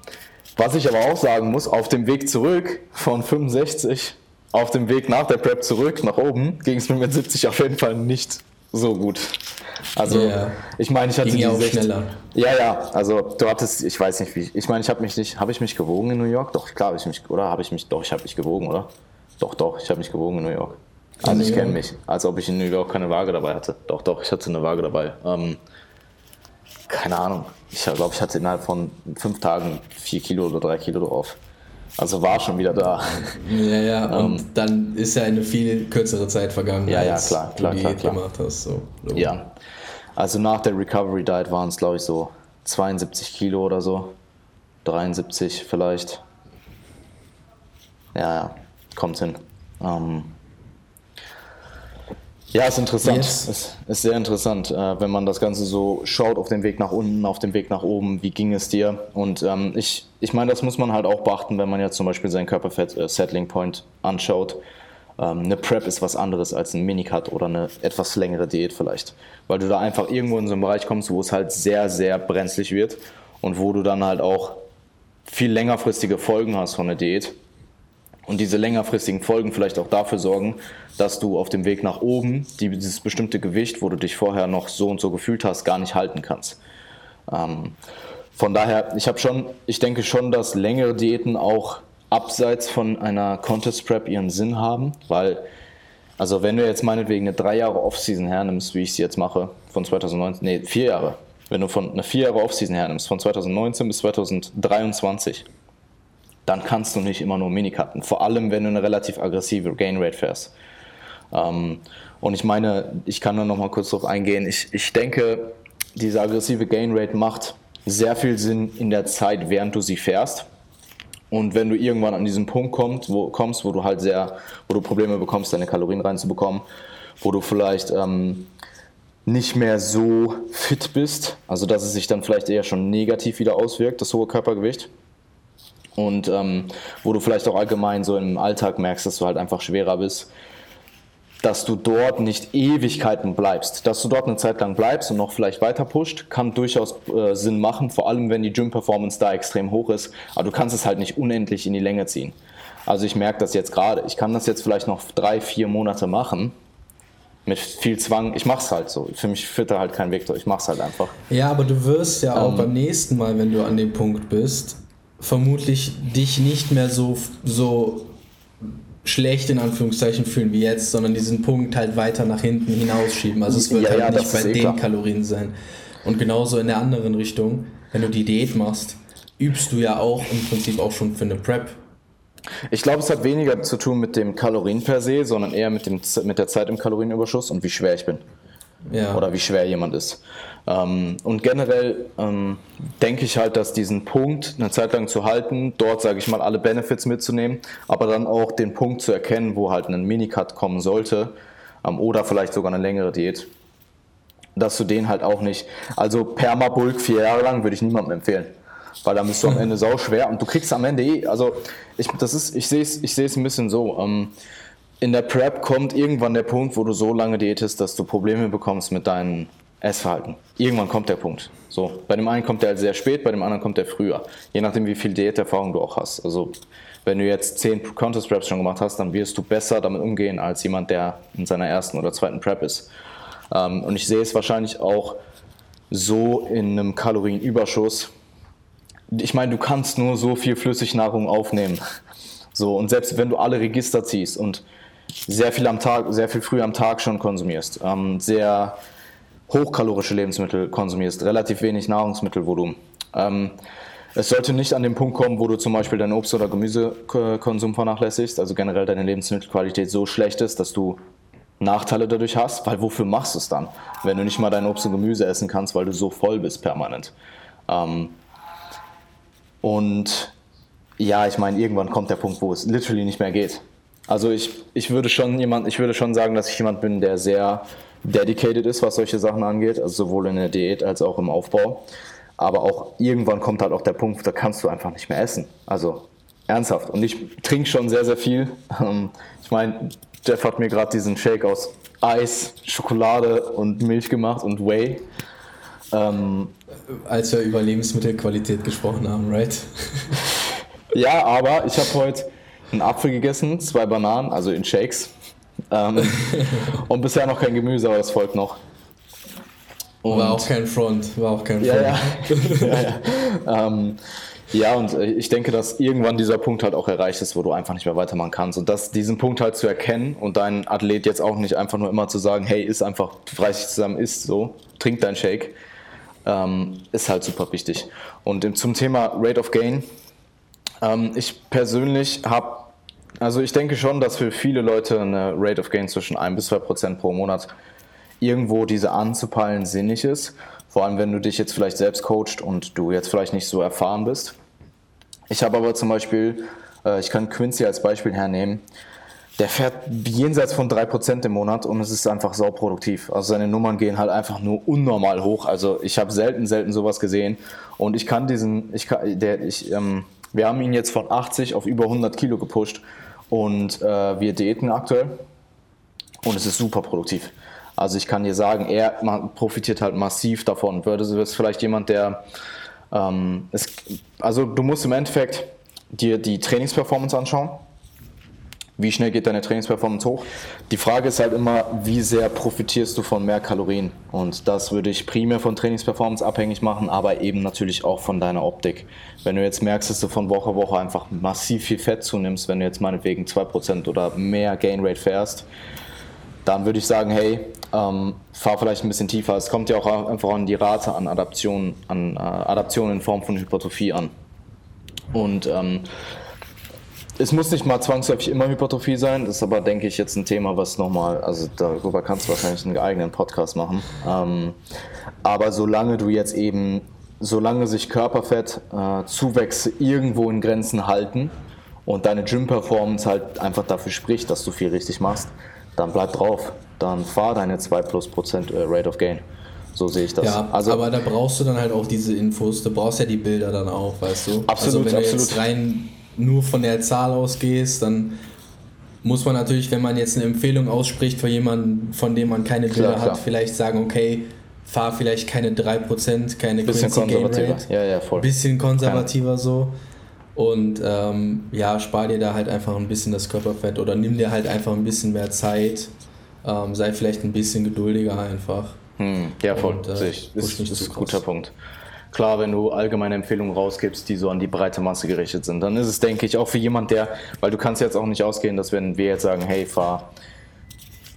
was ich aber auch sagen muss, auf dem Weg zurück von 65, auf dem Weg nach der Prep zurück nach oben, ging es mir mit 70 auf jeden Fall nicht so gut. Also yeah. ich meine, ich hatte Ging die auch 16, schneller. Ja, ja. Also du hattest, ich weiß nicht wie. Ich meine, ich habe mich nicht, habe ich mich gewogen in New York? Doch klar, habe ich mich, oder habe ich mich? Doch, ich habe mich gewogen, oder? Doch, doch, ich habe mich gewogen in New York. Also ich kenne mich, als ob ich in New York keine Waage dabei hatte. Doch, doch, ich hatte eine Waage dabei. Ähm, keine Ahnung. Ich glaube, ich hatte innerhalb von fünf Tagen vier Kilo oder drei Kilo drauf. Also war schon wieder da. Ja, ja, und ähm, dann ist ja eine viel kürzere Zeit vergangen, ja, ja, klar, klar, du die klar, klar. gemacht hast. So. Ja, also nach der Recovery Diet waren es, glaube ich, so 72 Kilo oder so. 73 vielleicht. Ja, ja, kommt hin. Ähm, ja, ist interessant. Yes. Ist, ist sehr interessant, äh, wenn man das Ganze so schaut auf dem Weg nach unten, auf dem Weg nach oben, wie ging es dir? Und ähm, ich, ich meine, das muss man halt auch beachten, wenn man jetzt zum Beispiel seinen Körperfett-Settling äh, Point anschaut. Ähm, eine Prep ist was anderes als ein Minicut oder eine etwas längere Diät vielleicht. Weil du da einfach irgendwo in so einen Bereich kommst, wo es halt sehr, sehr brenzlig wird und wo du dann halt auch viel längerfristige Folgen hast von der Diät und diese längerfristigen Folgen vielleicht auch dafür sorgen, dass du auf dem Weg nach oben dieses bestimmte Gewicht, wo du dich vorher noch so und so gefühlt hast, gar nicht halten kannst. Ähm, von daher, ich habe schon, ich denke schon, dass längere Diäten auch abseits von einer Contest Prep ihren Sinn haben, weil, also wenn du jetzt meinetwegen eine drei Jahre Offseason hernimmst, wie ich sie jetzt mache, von 2019, nee, vier Jahre, wenn du von eine vier Jahre Offseason hernimmst, von 2019 bis 2023, dann kannst du nicht immer nur Minicutten. Vor allem, wenn du eine relativ aggressive Gain Rate fährst. Ähm, und ich meine, ich kann nur noch mal kurz darauf eingehen. Ich, ich denke, diese aggressive Gain Rate macht sehr viel Sinn in der Zeit, während du sie fährst. Und wenn du irgendwann an diesen Punkt kommst, wo, kommst, wo du halt sehr, wo du Probleme bekommst, deine Kalorien reinzubekommen, wo du vielleicht ähm, nicht mehr so fit bist, also dass es sich dann vielleicht eher schon negativ wieder auswirkt, das hohe Körpergewicht, und ähm, wo du vielleicht auch allgemein so im Alltag merkst, dass du halt einfach schwerer bist, dass du dort nicht Ewigkeiten bleibst. Dass du dort eine Zeit lang bleibst und noch vielleicht weiter pusht, kann durchaus äh, Sinn machen, vor allem wenn die Gym-Performance da extrem hoch ist. Aber du kannst es halt nicht unendlich in die Länge ziehen. Also ich merke das jetzt gerade. Ich kann das jetzt vielleicht noch drei, vier Monate machen. Mit viel Zwang. Ich mach's halt so. Für mich führt da halt kein Weg durch. Ich mach's halt einfach. Ja, aber du wirst ja auch ähm, beim nächsten Mal, wenn du an dem Punkt bist, vermutlich dich nicht mehr so, so schlecht in Anführungszeichen fühlen wie jetzt, sondern diesen Punkt halt weiter nach hinten hinausschieben. Also es wird ja, halt ja, nicht bei eh den klar. Kalorien sein. Und genauso in der anderen Richtung, wenn du die Diät machst, übst du ja auch im Prinzip auch schon für eine Prep. Ich glaube, es hat weniger zu tun mit dem Kalorien per se, sondern eher mit, dem, mit der Zeit im Kalorienüberschuss und wie schwer ich bin. Ja. Oder wie schwer jemand ist. Ähm, und generell ähm, denke ich halt, dass diesen Punkt eine Zeit lang zu halten, dort sage ich mal alle Benefits mitzunehmen, aber dann auch den Punkt zu erkennen, wo halt ein Minicut kommen sollte ähm, oder vielleicht sogar eine längere Diät, dass du den halt auch nicht, also Permabulk vier Jahre lang würde ich niemandem empfehlen. Weil dann bist du am Ende sau schwer und du kriegst am Ende eh, also ich, ich sehe es ich ein bisschen so, ähm, in der Prep kommt irgendwann der Punkt, wo du so lange diätest, dass du Probleme bekommst mit deinen Essverhalten. Irgendwann kommt der Punkt. So, bei dem einen kommt der sehr spät, bei dem anderen kommt der früher. Je nachdem, wie viel Diäterfahrung du auch hast. Also, wenn du jetzt 10 Contest Preps schon gemacht hast, dann wirst du besser damit umgehen als jemand, der in seiner ersten oder zweiten Prep ist. Ähm, und ich sehe es wahrscheinlich auch so in einem Kalorienüberschuss. Ich meine, du kannst nur so viel Flüssignahrung aufnehmen. So, und selbst wenn du alle Register ziehst und sehr viel am Tag, sehr viel früh am Tag schon konsumierst, ähm, sehr hochkalorische Lebensmittel konsumierst, relativ wenig Nahrungsmittelvolumen. Ähm, es sollte nicht an den Punkt kommen, wo du zum Beispiel deinen Obst- oder Gemüsekonsum vernachlässigst, also generell deine Lebensmittelqualität so schlecht ist, dass du Nachteile dadurch hast, weil wofür machst du es dann, wenn du nicht mal dein Obst und Gemüse essen kannst, weil du so voll bist permanent. Ähm, und ja, ich meine, irgendwann kommt der Punkt, wo es literally nicht mehr geht. Also ich, ich würde schon jemand, ich würde schon sagen, dass ich jemand bin, der sehr dedicated ist, was solche Sachen angeht, also sowohl in der Diät als auch im Aufbau. Aber auch irgendwann kommt halt auch der Punkt, da kannst du einfach nicht mehr essen. Also ernsthaft. Und ich trinke schon sehr, sehr viel. Ähm, ich meine, Jeff hat mir gerade diesen Shake aus Eis, Schokolade und Milch gemacht und Whey. Ähm, Als wir über Lebensmittelqualität gesprochen haben, right? ja, aber ich habe heute einen Apfel gegessen, zwei Bananen, also in Shakes. Ähm, und bisher noch kein Gemüse, aber das folgt noch. Und war auch kein Front, war auch kein Front. Ja, ja. ja, ja. Ähm, ja, und äh, ich denke, dass irgendwann dieser Punkt halt auch erreicht ist, wo du einfach nicht mehr weitermachen kannst. Und das, diesen Punkt halt zu erkennen und deinen Athlet jetzt auch nicht einfach nur immer zu sagen, hey, ist einfach, dich zusammen, isst so, trink dein Shake, ähm, ist halt super wichtig. Und zum Thema Rate of Gain, ähm, ich persönlich habe also ich denke schon, dass für viele Leute eine Rate of Gain zwischen 1 bis 2 Prozent pro Monat irgendwo diese anzupeilen sinnig ist. Vor allem, wenn du dich jetzt vielleicht selbst coachst und du jetzt vielleicht nicht so erfahren bist. Ich habe aber zum Beispiel, äh, ich kann Quincy als Beispiel hernehmen, der fährt jenseits von 3% im Monat und es ist einfach sauproduktiv. Also seine Nummern gehen halt einfach nur unnormal hoch. Also ich habe selten, selten sowas gesehen. Und ich kann diesen, ich kann, der, ich, ähm, wir haben ihn jetzt von 80 auf über 100 Kilo gepusht und äh, wir diäten aktuell und es ist super produktiv. Also ich kann dir sagen, er profitiert halt massiv davon. Würde es vielleicht jemand, der ähm, es, also du musst im Endeffekt dir die Trainingsperformance anschauen wie schnell geht deine Trainingsperformance hoch? Die Frage ist halt immer, wie sehr profitierst du von mehr Kalorien? Und das würde ich primär von Trainingsperformance abhängig machen, aber eben natürlich auch von deiner Optik. Wenn du jetzt merkst, dass du von Woche Woche einfach massiv viel Fett zunimmst, wenn du jetzt meinetwegen 2% oder mehr Gain Rate fährst, dann würde ich sagen, hey, ähm, fahr vielleicht ein bisschen tiefer. Es kommt ja auch einfach an die Rate an Adaptionen, an äh, Adaptionen in Form von Hypertrophie an. Und ähm, es muss nicht mal zwangsläufig immer Hypertrophie sein, das ist aber, denke ich, jetzt ein Thema, was nochmal, also darüber kannst du wahrscheinlich einen eigenen Podcast machen. Ähm, aber solange du jetzt eben, solange sich Körperfett, äh, irgendwo in Grenzen halten und deine Gym-Performance halt einfach dafür spricht, dass du viel richtig machst, dann bleib drauf. Dann fahr deine 2 plus Prozent äh, Rate of Gain. So sehe ich das. Ja, also, aber da brauchst du dann halt auch diese Infos, du brauchst ja die Bilder dann auch, weißt du? Absolut, also wenn absolut. du jetzt rein nur von der Zahl ausgehst, dann muss man natürlich, wenn man jetzt eine Empfehlung ausspricht für jemanden, von dem man keine Bilder klar, hat, vielleicht sagen, okay, fahr vielleicht keine 3%, keine bisschen Quincy konservativer. Ja, ja, voll. Bisschen konservativer Keine. so. Und ähm, ja, spar dir da halt einfach ein bisschen das Körperfett oder nimm dir halt einfach ein bisschen mehr Zeit. Ähm, sei vielleicht ein bisschen geduldiger einfach. Hm, ja, voll. Und, äh. Das, das ist ein guter Punkt. Klar, wenn du allgemeine Empfehlungen rausgibst, die so an die breite Masse gerichtet sind, dann ist es, denke ich, auch für jemand, der, weil du kannst jetzt auch nicht ausgehen, dass wenn wir jetzt sagen, hey, fahr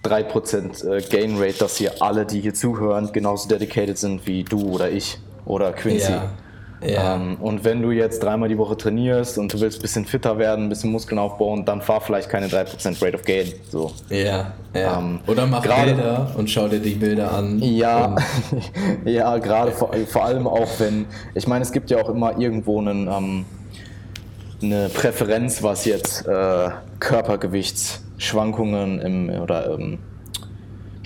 3% äh, Gain Rate, dass hier alle, die hier zuhören, genauso dedicated sind wie du oder ich oder Quincy. Ja. Ja. Ähm, und wenn du jetzt dreimal die Woche trainierst und du willst ein bisschen fitter werden, ein bisschen Muskeln aufbauen, dann fahr vielleicht keine 3% Rate of Gain. So. Ja, ja. Ähm, Oder mach grade, Bilder und schau dir die Bilder an. Ja, ja gerade vor, vor allem auch, wenn, ich meine, es gibt ja auch immer irgendwo einen, ähm, eine Präferenz, was jetzt äh, Körpergewichtsschwankungen im, oder ähm,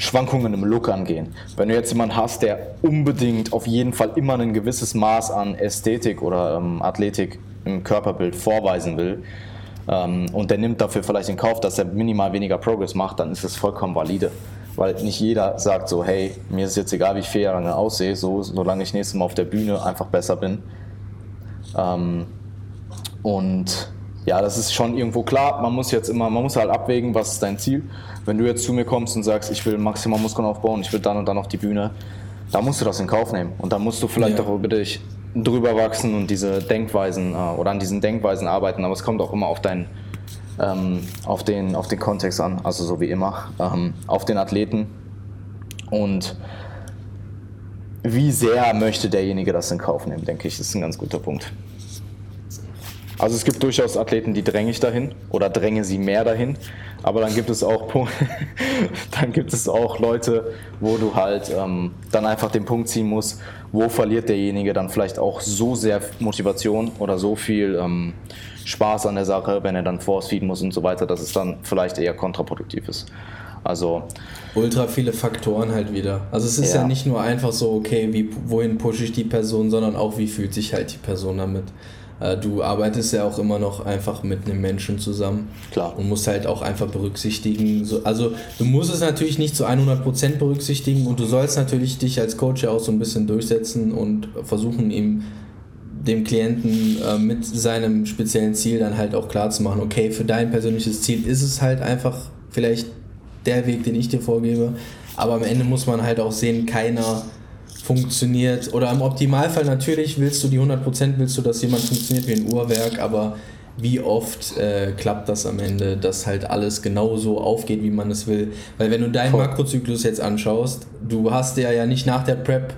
Schwankungen im Look angehen. Wenn du jetzt jemanden hast, der unbedingt auf jeden Fall immer ein gewisses Maß an Ästhetik oder ähm, Athletik im Körperbild vorweisen will ähm, und der nimmt dafür vielleicht in Kauf, dass er minimal weniger Progress macht, dann ist das vollkommen valide. Weil nicht jeder sagt so, hey, mir ist jetzt egal, wie ich vier Jahre lang aussehe, so, solange ich nächstes Mal auf der Bühne einfach besser bin. Ähm, und ja, das ist schon irgendwo klar. Man muss jetzt immer, man muss halt abwägen, was ist dein Ziel. Wenn du jetzt zu mir kommst und sagst, ich will maximal Muskeln aufbauen, ich will dann und dann auf die Bühne, da musst du das in Kauf nehmen. Und da musst du vielleicht ja. auch über dich drüber wachsen und diese Denkweisen äh, oder an diesen Denkweisen arbeiten. Aber es kommt auch immer auf deinen ähm, auf, den, auf den Kontext an, also so wie immer, ähm, auf den Athleten. Und wie sehr möchte derjenige das in Kauf nehmen, denke ich, ist ein ganz guter Punkt. Also es gibt durchaus Athleten, die dränge ich dahin oder dränge sie mehr dahin. Aber dann gibt es auch dann gibt es auch Leute, wo du halt ähm, dann einfach den Punkt ziehen musst, wo verliert derjenige dann vielleicht auch so sehr Motivation oder so viel ähm, Spaß an der Sache, wenn er dann force feeden muss und so weiter, dass es dann vielleicht eher kontraproduktiv ist. Also ultra viele Faktoren halt wieder. Also es ist ja, ja nicht nur einfach so, okay, wie, wohin pushe ich die Person, sondern auch wie fühlt sich halt die Person damit. Äh, du arbeitest ja auch immer noch einfach mit einem Menschen zusammen. Klar. Und musst halt auch einfach berücksichtigen. also du musst es natürlich nicht zu 100% berücksichtigen und du sollst natürlich dich als Coach ja auch so ein bisschen durchsetzen und versuchen ihm dem Klienten äh, mit seinem speziellen Ziel dann halt auch klar zu machen, okay, für dein persönliches Ziel ist es halt einfach vielleicht der Weg, den ich dir vorgebe. Aber am Ende muss man halt auch sehen, keiner funktioniert. Oder im Optimalfall natürlich willst du die 100%, willst du, dass jemand funktioniert wie ein Uhrwerk, aber wie oft äh, klappt das am Ende, dass halt alles genauso aufgeht, wie man es will. Weil wenn du deinen. Makrozyklus jetzt anschaust, du hast ja ja nicht nach der Prep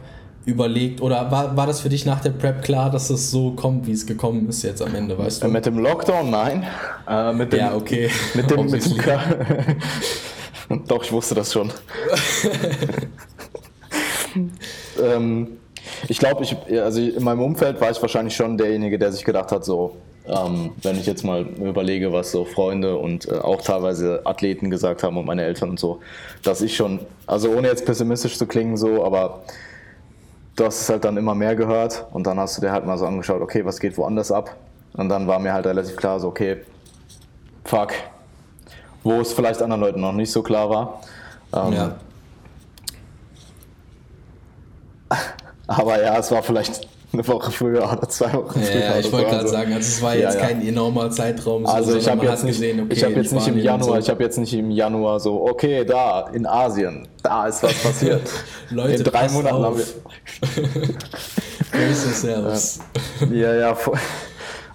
überlegt oder war, war das für dich nach der Prep klar, dass es so kommt, wie es gekommen ist jetzt am Ende, weißt du? Äh, mit dem Lockdown, nein. Äh, mit dem, ja, okay. Mit dem, mit dem Doch, ich wusste das schon. ähm, ich glaube, ich, also in meinem Umfeld war ich wahrscheinlich schon derjenige, der sich gedacht hat, so, ähm, wenn ich jetzt mal überlege, was so Freunde und äh, auch teilweise Athleten gesagt haben und meine Eltern und so, dass ich schon, also ohne jetzt pessimistisch zu klingen, so, aber du hast es halt dann immer mehr gehört und dann hast du dir halt mal so angeschaut, okay, was geht woanders ab? Und dann war mir halt relativ klar, so, okay, fuck, wo es vielleicht anderen Leuten noch nicht so klar war. Ähm, ja. Aber ja, es war vielleicht eine Woche früher oder zwei Wochen ja, früher. Ja, ich wollte gerade also, sagen, also es war jetzt ja, ja. kein enormer Zeitraum. So, also ich habe jetzt, nicht, gesehen, okay, ich hab jetzt nicht im Januar, so. ich habe jetzt nicht im Januar so, okay, da in Asien, da ist was passiert. Leute, in drei Monaten haben wir. ja, ja.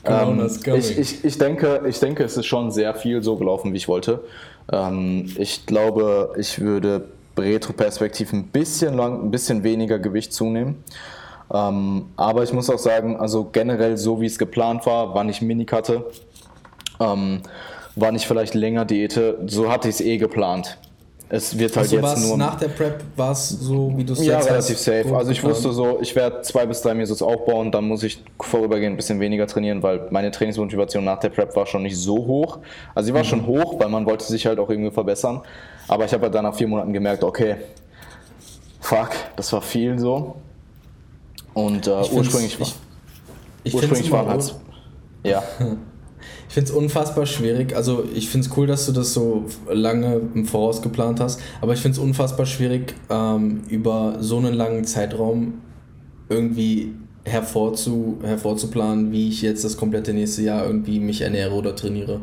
Ähm, ich, ich, ich, denke, ich denke, es ist schon sehr viel so gelaufen, wie ich wollte. Ähm, ich glaube, ich würde retroperspektiv ein bisschen lang, ein bisschen weniger Gewicht zunehmen. Ähm, aber ich muss auch sagen, also generell so wie es geplant war, wann ich Minik hatte, ähm, wann ich vielleicht länger Diäte, so hatte ich es eh geplant. Es wird halt also jetzt nur. Nach der Prep war es so, wie du es Ja, relativ safe. Also ich wusste so, ich werde zwei bis drei Mesos aufbauen, dann muss ich vorübergehend ein bisschen weniger trainieren, weil meine Trainingsmotivation nach der Prep war schon nicht so hoch. Also sie war mhm. schon hoch, weil man wollte sich halt auch irgendwie verbessern. Aber ich habe halt dann nach vier Monaten gemerkt, okay, fuck, das war viel so. Und äh, ursprünglich, ich, ich ursprünglich waren halt. Ja. Ich finde es unfassbar schwierig. Also ich finde es cool, dass du das so lange im Voraus geplant hast, aber ich finde es unfassbar schwierig, ähm, über so einen langen Zeitraum irgendwie hervorzu, hervorzuplanen, wie ich jetzt das komplette nächste Jahr irgendwie mich ernähre oder trainiere.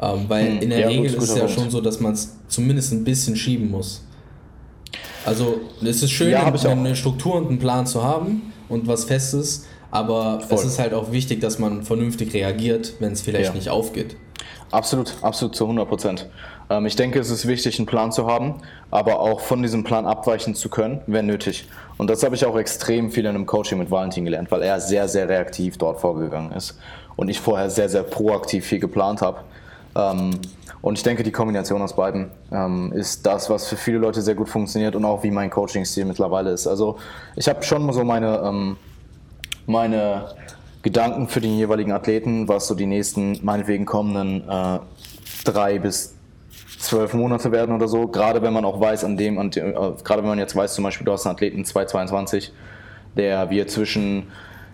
Ähm, weil hm, in der ja, Regel ist es ja schon so, dass man es zumindest ein bisschen schieben muss. Also es ist schön, ja, eine Struktur und einen Plan zu haben und was Festes, aber Voll. es ist halt auch wichtig, dass man vernünftig reagiert, wenn es vielleicht ja. nicht aufgeht. Absolut, absolut zu 100 Prozent. Ähm, ich denke, es ist wichtig, einen Plan zu haben, aber auch von diesem Plan abweichen zu können, wenn nötig. Und das habe ich auch extrem viel in einem Coaching mit Valentin gelernt, weil er sehr, sehr reaktiv dort vorgegangen ist und ich vorher sehr, sehr proaktiv viel geplant habe. Ähm, und ich denke, die Kombination aus beiden ähm, ist das, was für viele Leute sehr gut funktioniert und auch wie mein Coaching-Stil mittlerweile ist. Also ich habe schon so meine meine Gedanken für den jeweiligen Athleten, was so die nächsten, meinetwegen kommenden äh, drei bis zwölf Monate werden oder so. Gerade wenn man auch weiß, an dem, an dem äh, gerade wenn man jetzt weiß, zum Beispiel, du hast einen Athleten 2022, der wir zwischen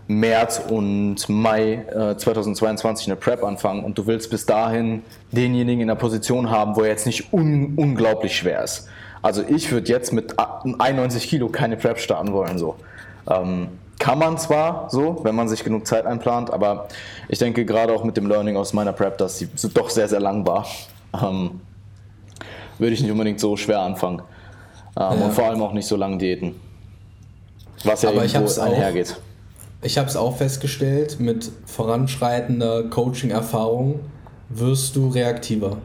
März und Mai äh, 2022 eine Prep anfangen und du willst bis dahin denjenigen in der Position haben, wo er jetzt nicht un unglaublich schwer ist. Also ich würde jetzt mit 91 Kilo keine Prep starten wollen so. Ähm, kann man zwar so, wenn man sich genug Zeit einplant, aber ich denke gerade auch mit dem Learning aus meiner Prep, dass sie doch sehr, sehr lang war, ähm, würde ich nicht unbedingt so schwer anfangen. Ähm, ja. Und vor allem auch nicht so lange Diäten. Was ja aber irgendwo einhergeht. Auch, ich habe es auch festgestellt, mit voranschreitender Coaching-Erfahrung wirst du reaktiver.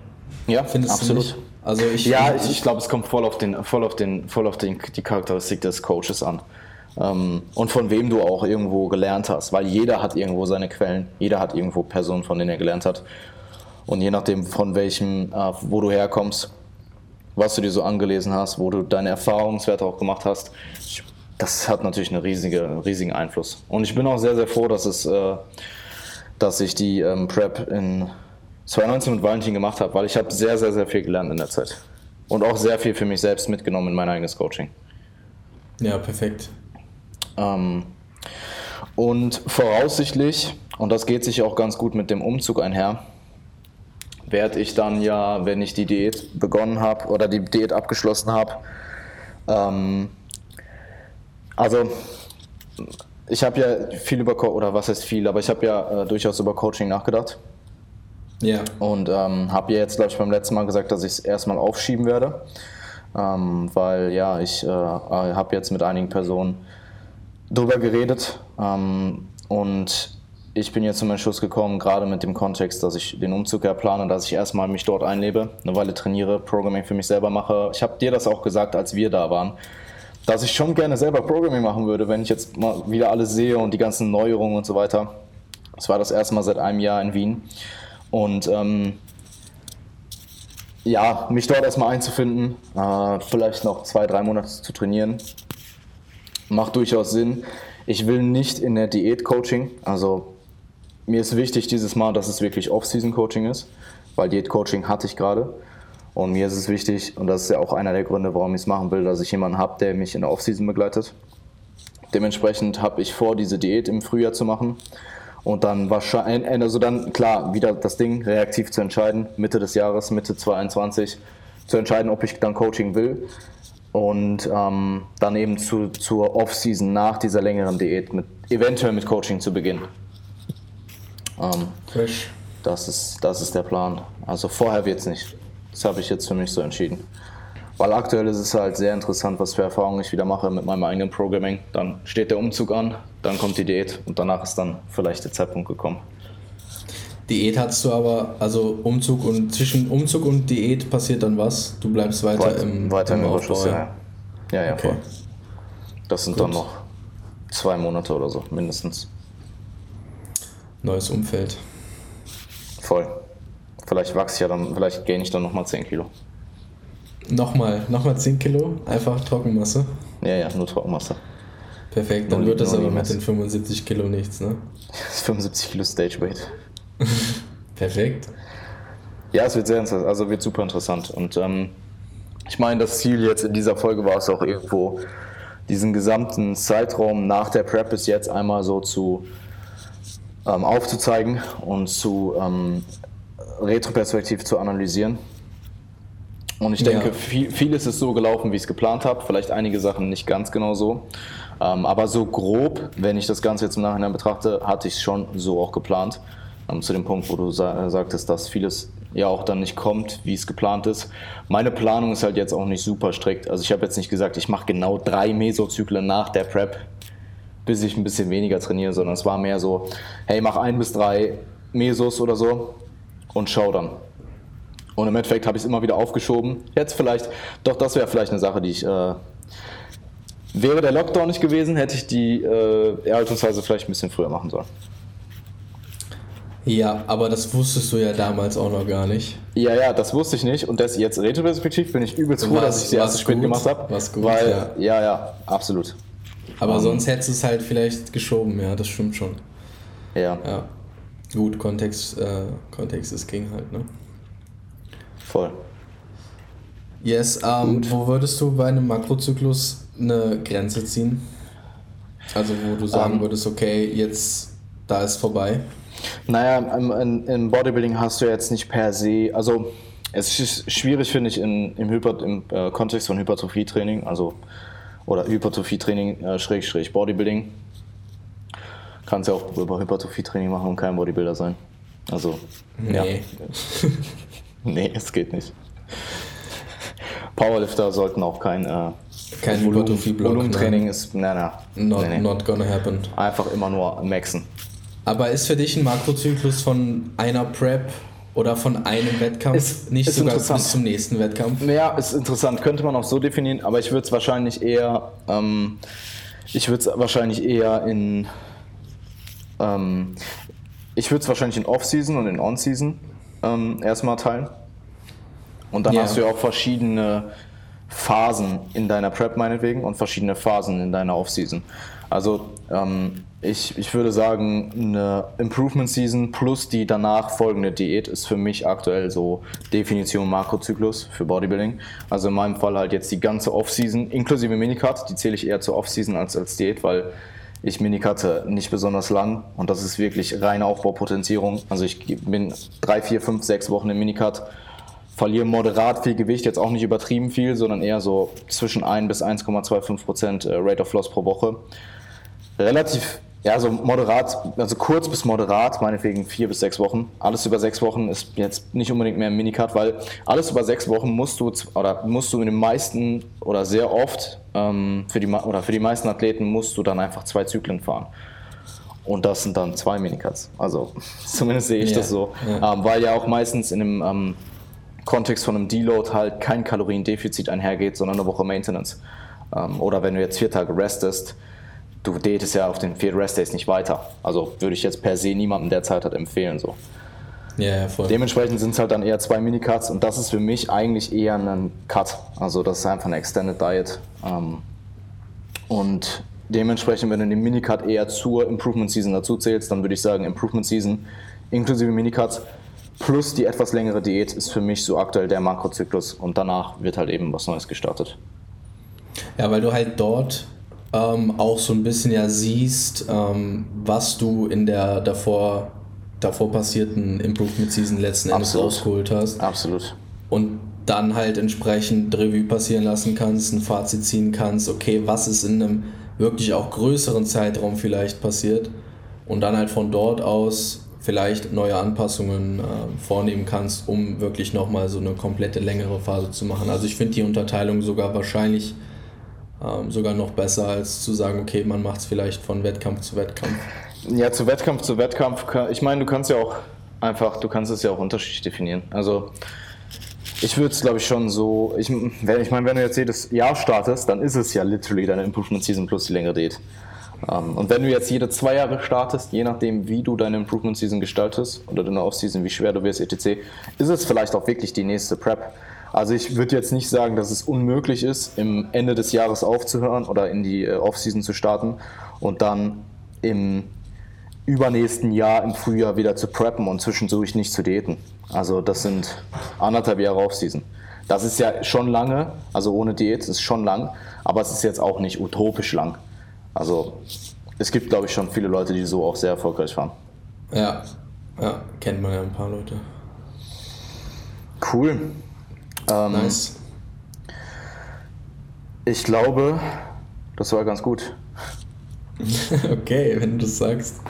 Ja, Findest absolut. Also ich, ja, ich, ich glaube, es kommt voll auf, den, voll auf, den, voll auf den, die Charakteristik des Coaches an und von wem du auch irgendwo gelernt hast, weil jeder hat irgendwo seine Quellen, jeder hat irgendwo Personen, von denen er gelernt hat. Und je nachdem, von welchem, äh, wo du herkommst, was du dir so angelesen hast, wo du deine Erfahrungswerte auch gemacht hast, das hat natürlich einen riesige, riesigen Einfluss. Und ich bin auch sehr, sehr froh, dass, es, äh, dass ich die ähm, Prep in 2019 mit Valentin gemacht habe, weil ich habe sehr, sehr, sehr viel gelernt in der Zeit. Und auch sehr viel für mich selbst mitgenommen in mein eigenes Coaching. Ja, perfekt. Ähm, und voraussichtlich, und das geht sich auch ganz gut mit dem Umzug einher, werde ich dann ja, wenn ich die Diät begonnen habe oder die Diät abgeschlossen habe, ähm, also ich habe ja viel über, Co oder was heißt viel, aber ich habe ja äh, durchaus über Coaching nachgedacht. Ja. Und ähm, habe ja jetzt, glaube ich, beim letzten Mal gesagt, dass ich es erstmal aufschieben werde. Ähm, weil ja, ich äh, habe jetzt mit einigen Personen drüber geredet ähm, und ich bin jetzt zum Entschluss gekommen, gerade mit dem Kontext, dass ich den Umzug ja plane, dass ich erstmal mich dort einlebe, eine Weile trainiere, Programming für mich selber mache. Ich habe dir das auch gesagt, als wir da waren, dass ich schon gerne selber Programming machen würde, wenn ich jetzt mal wieder alles sehe und die ganzen Neuerungen und so weiter. Das war das erste Mal seit einem Jahr in Wien. Und ähm, ja, mich dort erstmal einzufinden, äh, vielleicht noch zwei, drei Monate zu trainieren, macht durchaus Sinn. Ich will nicht in der Diät-Coaching, also mir ist wichtig dieses Mal, dass es wirklich Off-Season-Coaching ist, weil Diät-Coaching hatte ich gerade. Und mir ist es wichtig, und das ist ja auch einer der Gründe, warum ich es machen will, dass ich jemanden habe, der mich in der Off-Season begleitet. Dementsprechend habe ich vor, diese Diät im Frühjahr zu machen und dann wahrscheinlich, also dann klar, wieder das Ding reaktiv zu entscheiden, Mitte des Jahres, Mitte 2021, zu entscheiden, ob ich dann Coaching will und ähm, dann eben zu, zur Off-Season nach dieser längeren Diät mit, eventuell mit Coaching zu beginnen. Ähm, Frisch. Das ist, das ist der Plan. Also vorher wird es nicht. Das habe ich jetzt für mich so entschieden. Weil aktuell ist es halt sehr interessant, was für Erfahrungen ich wieder mache mit meinem eigenen Programming. Dann steht der Umzug an, dann kommt die Diät und danach ist dann vielleicht der Zeitpunkt gekommen. Diät hast du aber, also Umzug und zwischen Umzug und Diät passiert dann was? Du bleibst weiter Weit, im Weiter im, im Überschuss, ja. Ja, ja, okay. voll. Das sind Gut. dann noch zwei Monate oder so, mindestens. Neues Umfeld. Voll. Vielleicht wachse ich ja dann, vielleicht gain ich dann nochmal 10 Kilo. Nochmal, nochmal 10 Kilo? Einfach Trockenmasse? Ja, ja, nur Trockenmasse. Perfekt, dann nur wird das aber mit den 75 Kilo nichts, ne? 75 Kilo Stage Weight. Perfekt. Ja, es wird sehr interessant, also wird super interessant. Und ähm, ich meine, das Ziel jetzt in dieser Folge war es auch irgendwo, diesen gesamten Zeitraum nach der Prep bis jetzt einmal so zu ähm, aufzuzeigen und zu ähm, retroperspektiv zu analysieren. Und ich denke, ja. viel, vieles ist so gelaufen, wie ich es geplant habe. Vielleicht einige Sachen nicht ganz genau so. Ähm, aber so grob, wenn ich das Ganze jetzt im Nachhinein betrachte, hatte ich es schon so auch geplant. Ähm, zu dem Punkt, wo du sa sagtest, dass vieles ja auch dann nicht kommt, wie es geplant ist. Meine Planung ist halt jetzt auch nicht super strikt. Also ich habe jetzt nicht gesagt, ich mache genau drei Mesozyklen nach der Prep, bis ich ein bisschen weniger trainiere, sondern es war mehr so, hey, mach ein bis drei Mesos oder so und schau dann. Und im Endeffekt habe ich es immer wieder aufgeschoben. Jetzt vielleicht, doch das wäre vielleicht eine Sache, die ich, äh, wäre der Lockdown nicht gewesen, hätte ich die äh, Erhaltungsweise vielleicht ein bisschen früher machen sollen. Ja, aber das wusstest du ja damals auch noch gar nicht. Ja, ja, das wusste ich nicht. Und das jetzt retroperspektiv bin ich übelst froh, dass ich sie erst spät gemacht habe. Was gut, weil, ja. ja, ja, absolut. Aber um, sonst hättest du es halt vielleicht geschoben, ja, das stimmt schon. Ja. Ja. Gut, Kontext, äh, Kontext ist King halt, ne? Voll. Yes, ähm, wo würdest du bei einem Makrozyklus eine Grenze ziehen? Also wo du sagen um, ähm. würdest, okay, jetzt da ist vorbei. Naja, im, im, Bodybuilding hast du jetzt nicht per se, also es ist schwierig, finde ich, in, im, Hyper, im äh, Kontext von Hypertrophietraining, also oder Hypertrophietraining äh, Schrägstrich Bodybuilding. Kannst ja auch über Hypertrophietraining machen und kein Bodybuilder sein. Also, nee. ja. nee, es geht nicht. Powerlifter sollten auch kein, äh, kein Hypertrophie-Block. Volumentraining ne? ist, na, na. Not, nee, nee. not gonna happen. Einfach immer nur maxen. Aber ist für dich ein Makrozyklus von einer Prep oder von einem Wettkampf ist, nicht ist sogar bis zum nächsten Wettkampf? Ja, ist interessant. Könnte man auch so definieren, aber ich würde es wahrscheinlich eher, ähm, ich würde es wahrscheinlich eher in, ähm, ich würde es wahrscheinlich in Off-Season und in On-Season ähm, erstmal teilen. Und dann yeah. hast du ja auch verschiedene Phasen in deiner Prep meinetwegen und verschiedene Phasen in deiner Off-Season. Also ähm, ich, ich würde sagen, eine Improvement Season plus die danach folgende Diät ist für mich aktuell so Definition Makrozyklus für Bodybuilding. Also in meinem Fall halt jetzt die ganze Off-Season inklusive Minicut, die zähle ich eher zur Off-Season als als Diät, weil ich Minicutte nicht besonders lang und das ist wirklich reine Aufbaupotenzierung. Also ich bin drei, vier, fünf, sechs Wochen im Minicut, verliere moderat viel Gewicht, jetzt auch nicht übertrieben viel, sondern eher so zwischen 1 bis 1,25 Prozent äh, Rate of Loss pro Woche relativ, ja, so moderat, also kurz bis moderat, meinetwegen vier bis sechs Wochen. Alles über sechs Wochen ist jetzt nicht unbedingt mehr ein Minicut, weil alles über sechs Wochen musst du oder musst du in den meisten oder sehr oft ähm, für die oder für die meisten Athleten musst du dann einfach zwei Zyklen fahren. Und das sind dann zwei Minicuts. Also zumindest sehe ich ja, das so. Ja. Ähm, weil ja auch meistens in dem ähm, Kontext von einem Deload halt kein Kaloriendefizit einhergeht, sondern eine Woche Maintenance. Ähm, oder wenn du jetzt vier Tage restest, du datest ja auf den vier Rest Days nicht weiter. Also würde ich jetzt per se niemandem der Zeit hat empfehlen. So. Ja, ja, voll. Dementsprechend sind es halt dann eher zwei Minicuts und das ist für mich eigentlich eher ein Cut. Also das ist einfach eine Extended Diet. Ähm, und dementsprechend, wenn du den Minicut eher zur Improvement Season dazu zählst, dann würde ich sagen, Improvement Season inklusive Minicuts plus die etwas längere Diät ist für mich so aktuell der Makrozyklus und danach wird halt eben was Neues gestartet. Ja, weil du halt dort ähm, auch so ein bisschen ja siehst, ähm, was du in der davor, davor passierten Improvement Season letzten Endes Absolut. rausgeholt hast. Absolut. Und dann halt entsprechend Revue passieren lassen kannst, ein Fazit ziehen kannst, okay, was ist in einem wirklich auch größeren Zeitraum vielleicht passiert und dann halt von dort aus vielleicht neue Anpassungen äh, vornehmen kannst, um wirklich nochmal so eine komplette längere Phase zu machen. Also ich finde die Unterteilung sogar wahrscheinlich ähm, sogar noch besser, als zu sagen, okay, man macht es vielleicht von Wettkampf zu Wettkampf. Ja, zu Wettkampf zu Wettkampf. Ich meine, du kannst ja auch einfach, du kannst es ja auch unterschiedlich definieren. Also ich würde es, glaube ich, schon so, ich, ich meine, wenn du jetzt jedes Jahr startest, dann ist es ja literally deine Improvement Season plus die längere Date. Ähm, und wenn du jetzt jede zwei Jahre startest, je nachdem, wie du deine Improvement Season gestaltest oder deine Off-Season, wie schwer du wirst, etc., ist es vielleicht auch wirklich die nächste Prep. Also ich würde jetzt nicht sagen, dass es unmöglich ist, im Ende des Jahres aufzuhören oder in die äh, Offseason zu starten und dann im übernächsten Jahr im Frühjahr wieder zu preppen und zwischendurch nicht zu daten. Also das sind anderthalb Jahre Offseason. Das ist ja schon lange, also ohne Diät ist schon lang, aber es ist jetzt auch nicht utopisch lang. Also es gibt, glaube ich, schon viele Leute, die so auch sehr erfolgreich waren. Ja, ja, kennt man ja ein paar Leute. Cool. Ähm, Nice. Ich glaube, das war ganz gut. okay, wenn du das sagst.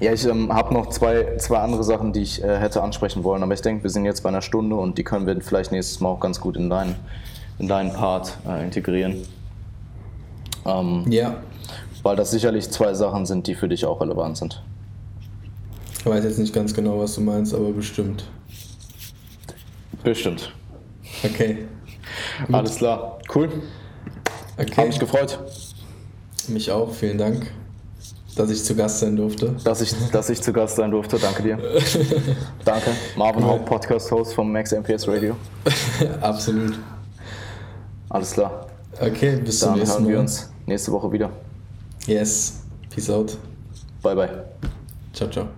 Ja, ich ähm, habe noch zwei, zwei andere Sachen, die ich äh, hätte ansprechen wollen, aber ich denke, wir sind jetzt bei einer Stunde und die können wir vielleicht nächstes Mal auch ganz gut in deinen, in deinen Part äh, integrieren. Ähm, Ja, Weil das sicherlich zwei Sachen sind, die für dich auch relevant sind. ich weiß jetzt nicht ganz genau, was du meinst, aber bestimmt. Bestimmt. Okay. Alles klar. Cool. Okay. Hab mich gefreut, Mich auch, vielen Dank, dass ich zu Gast sein durfte. dass ich, dass ich zu Gast sein durfte. Danke dir. Danke. Marvin Cool. Haupt, Podcast-Host vom Max MPS Radio. Absolut. Alles klar. Okay, bis zum Dann nächsten hören Mal. wir uns nächste Woche wieder. Yes. Peace out. Bye, bye. Ciao, ciao.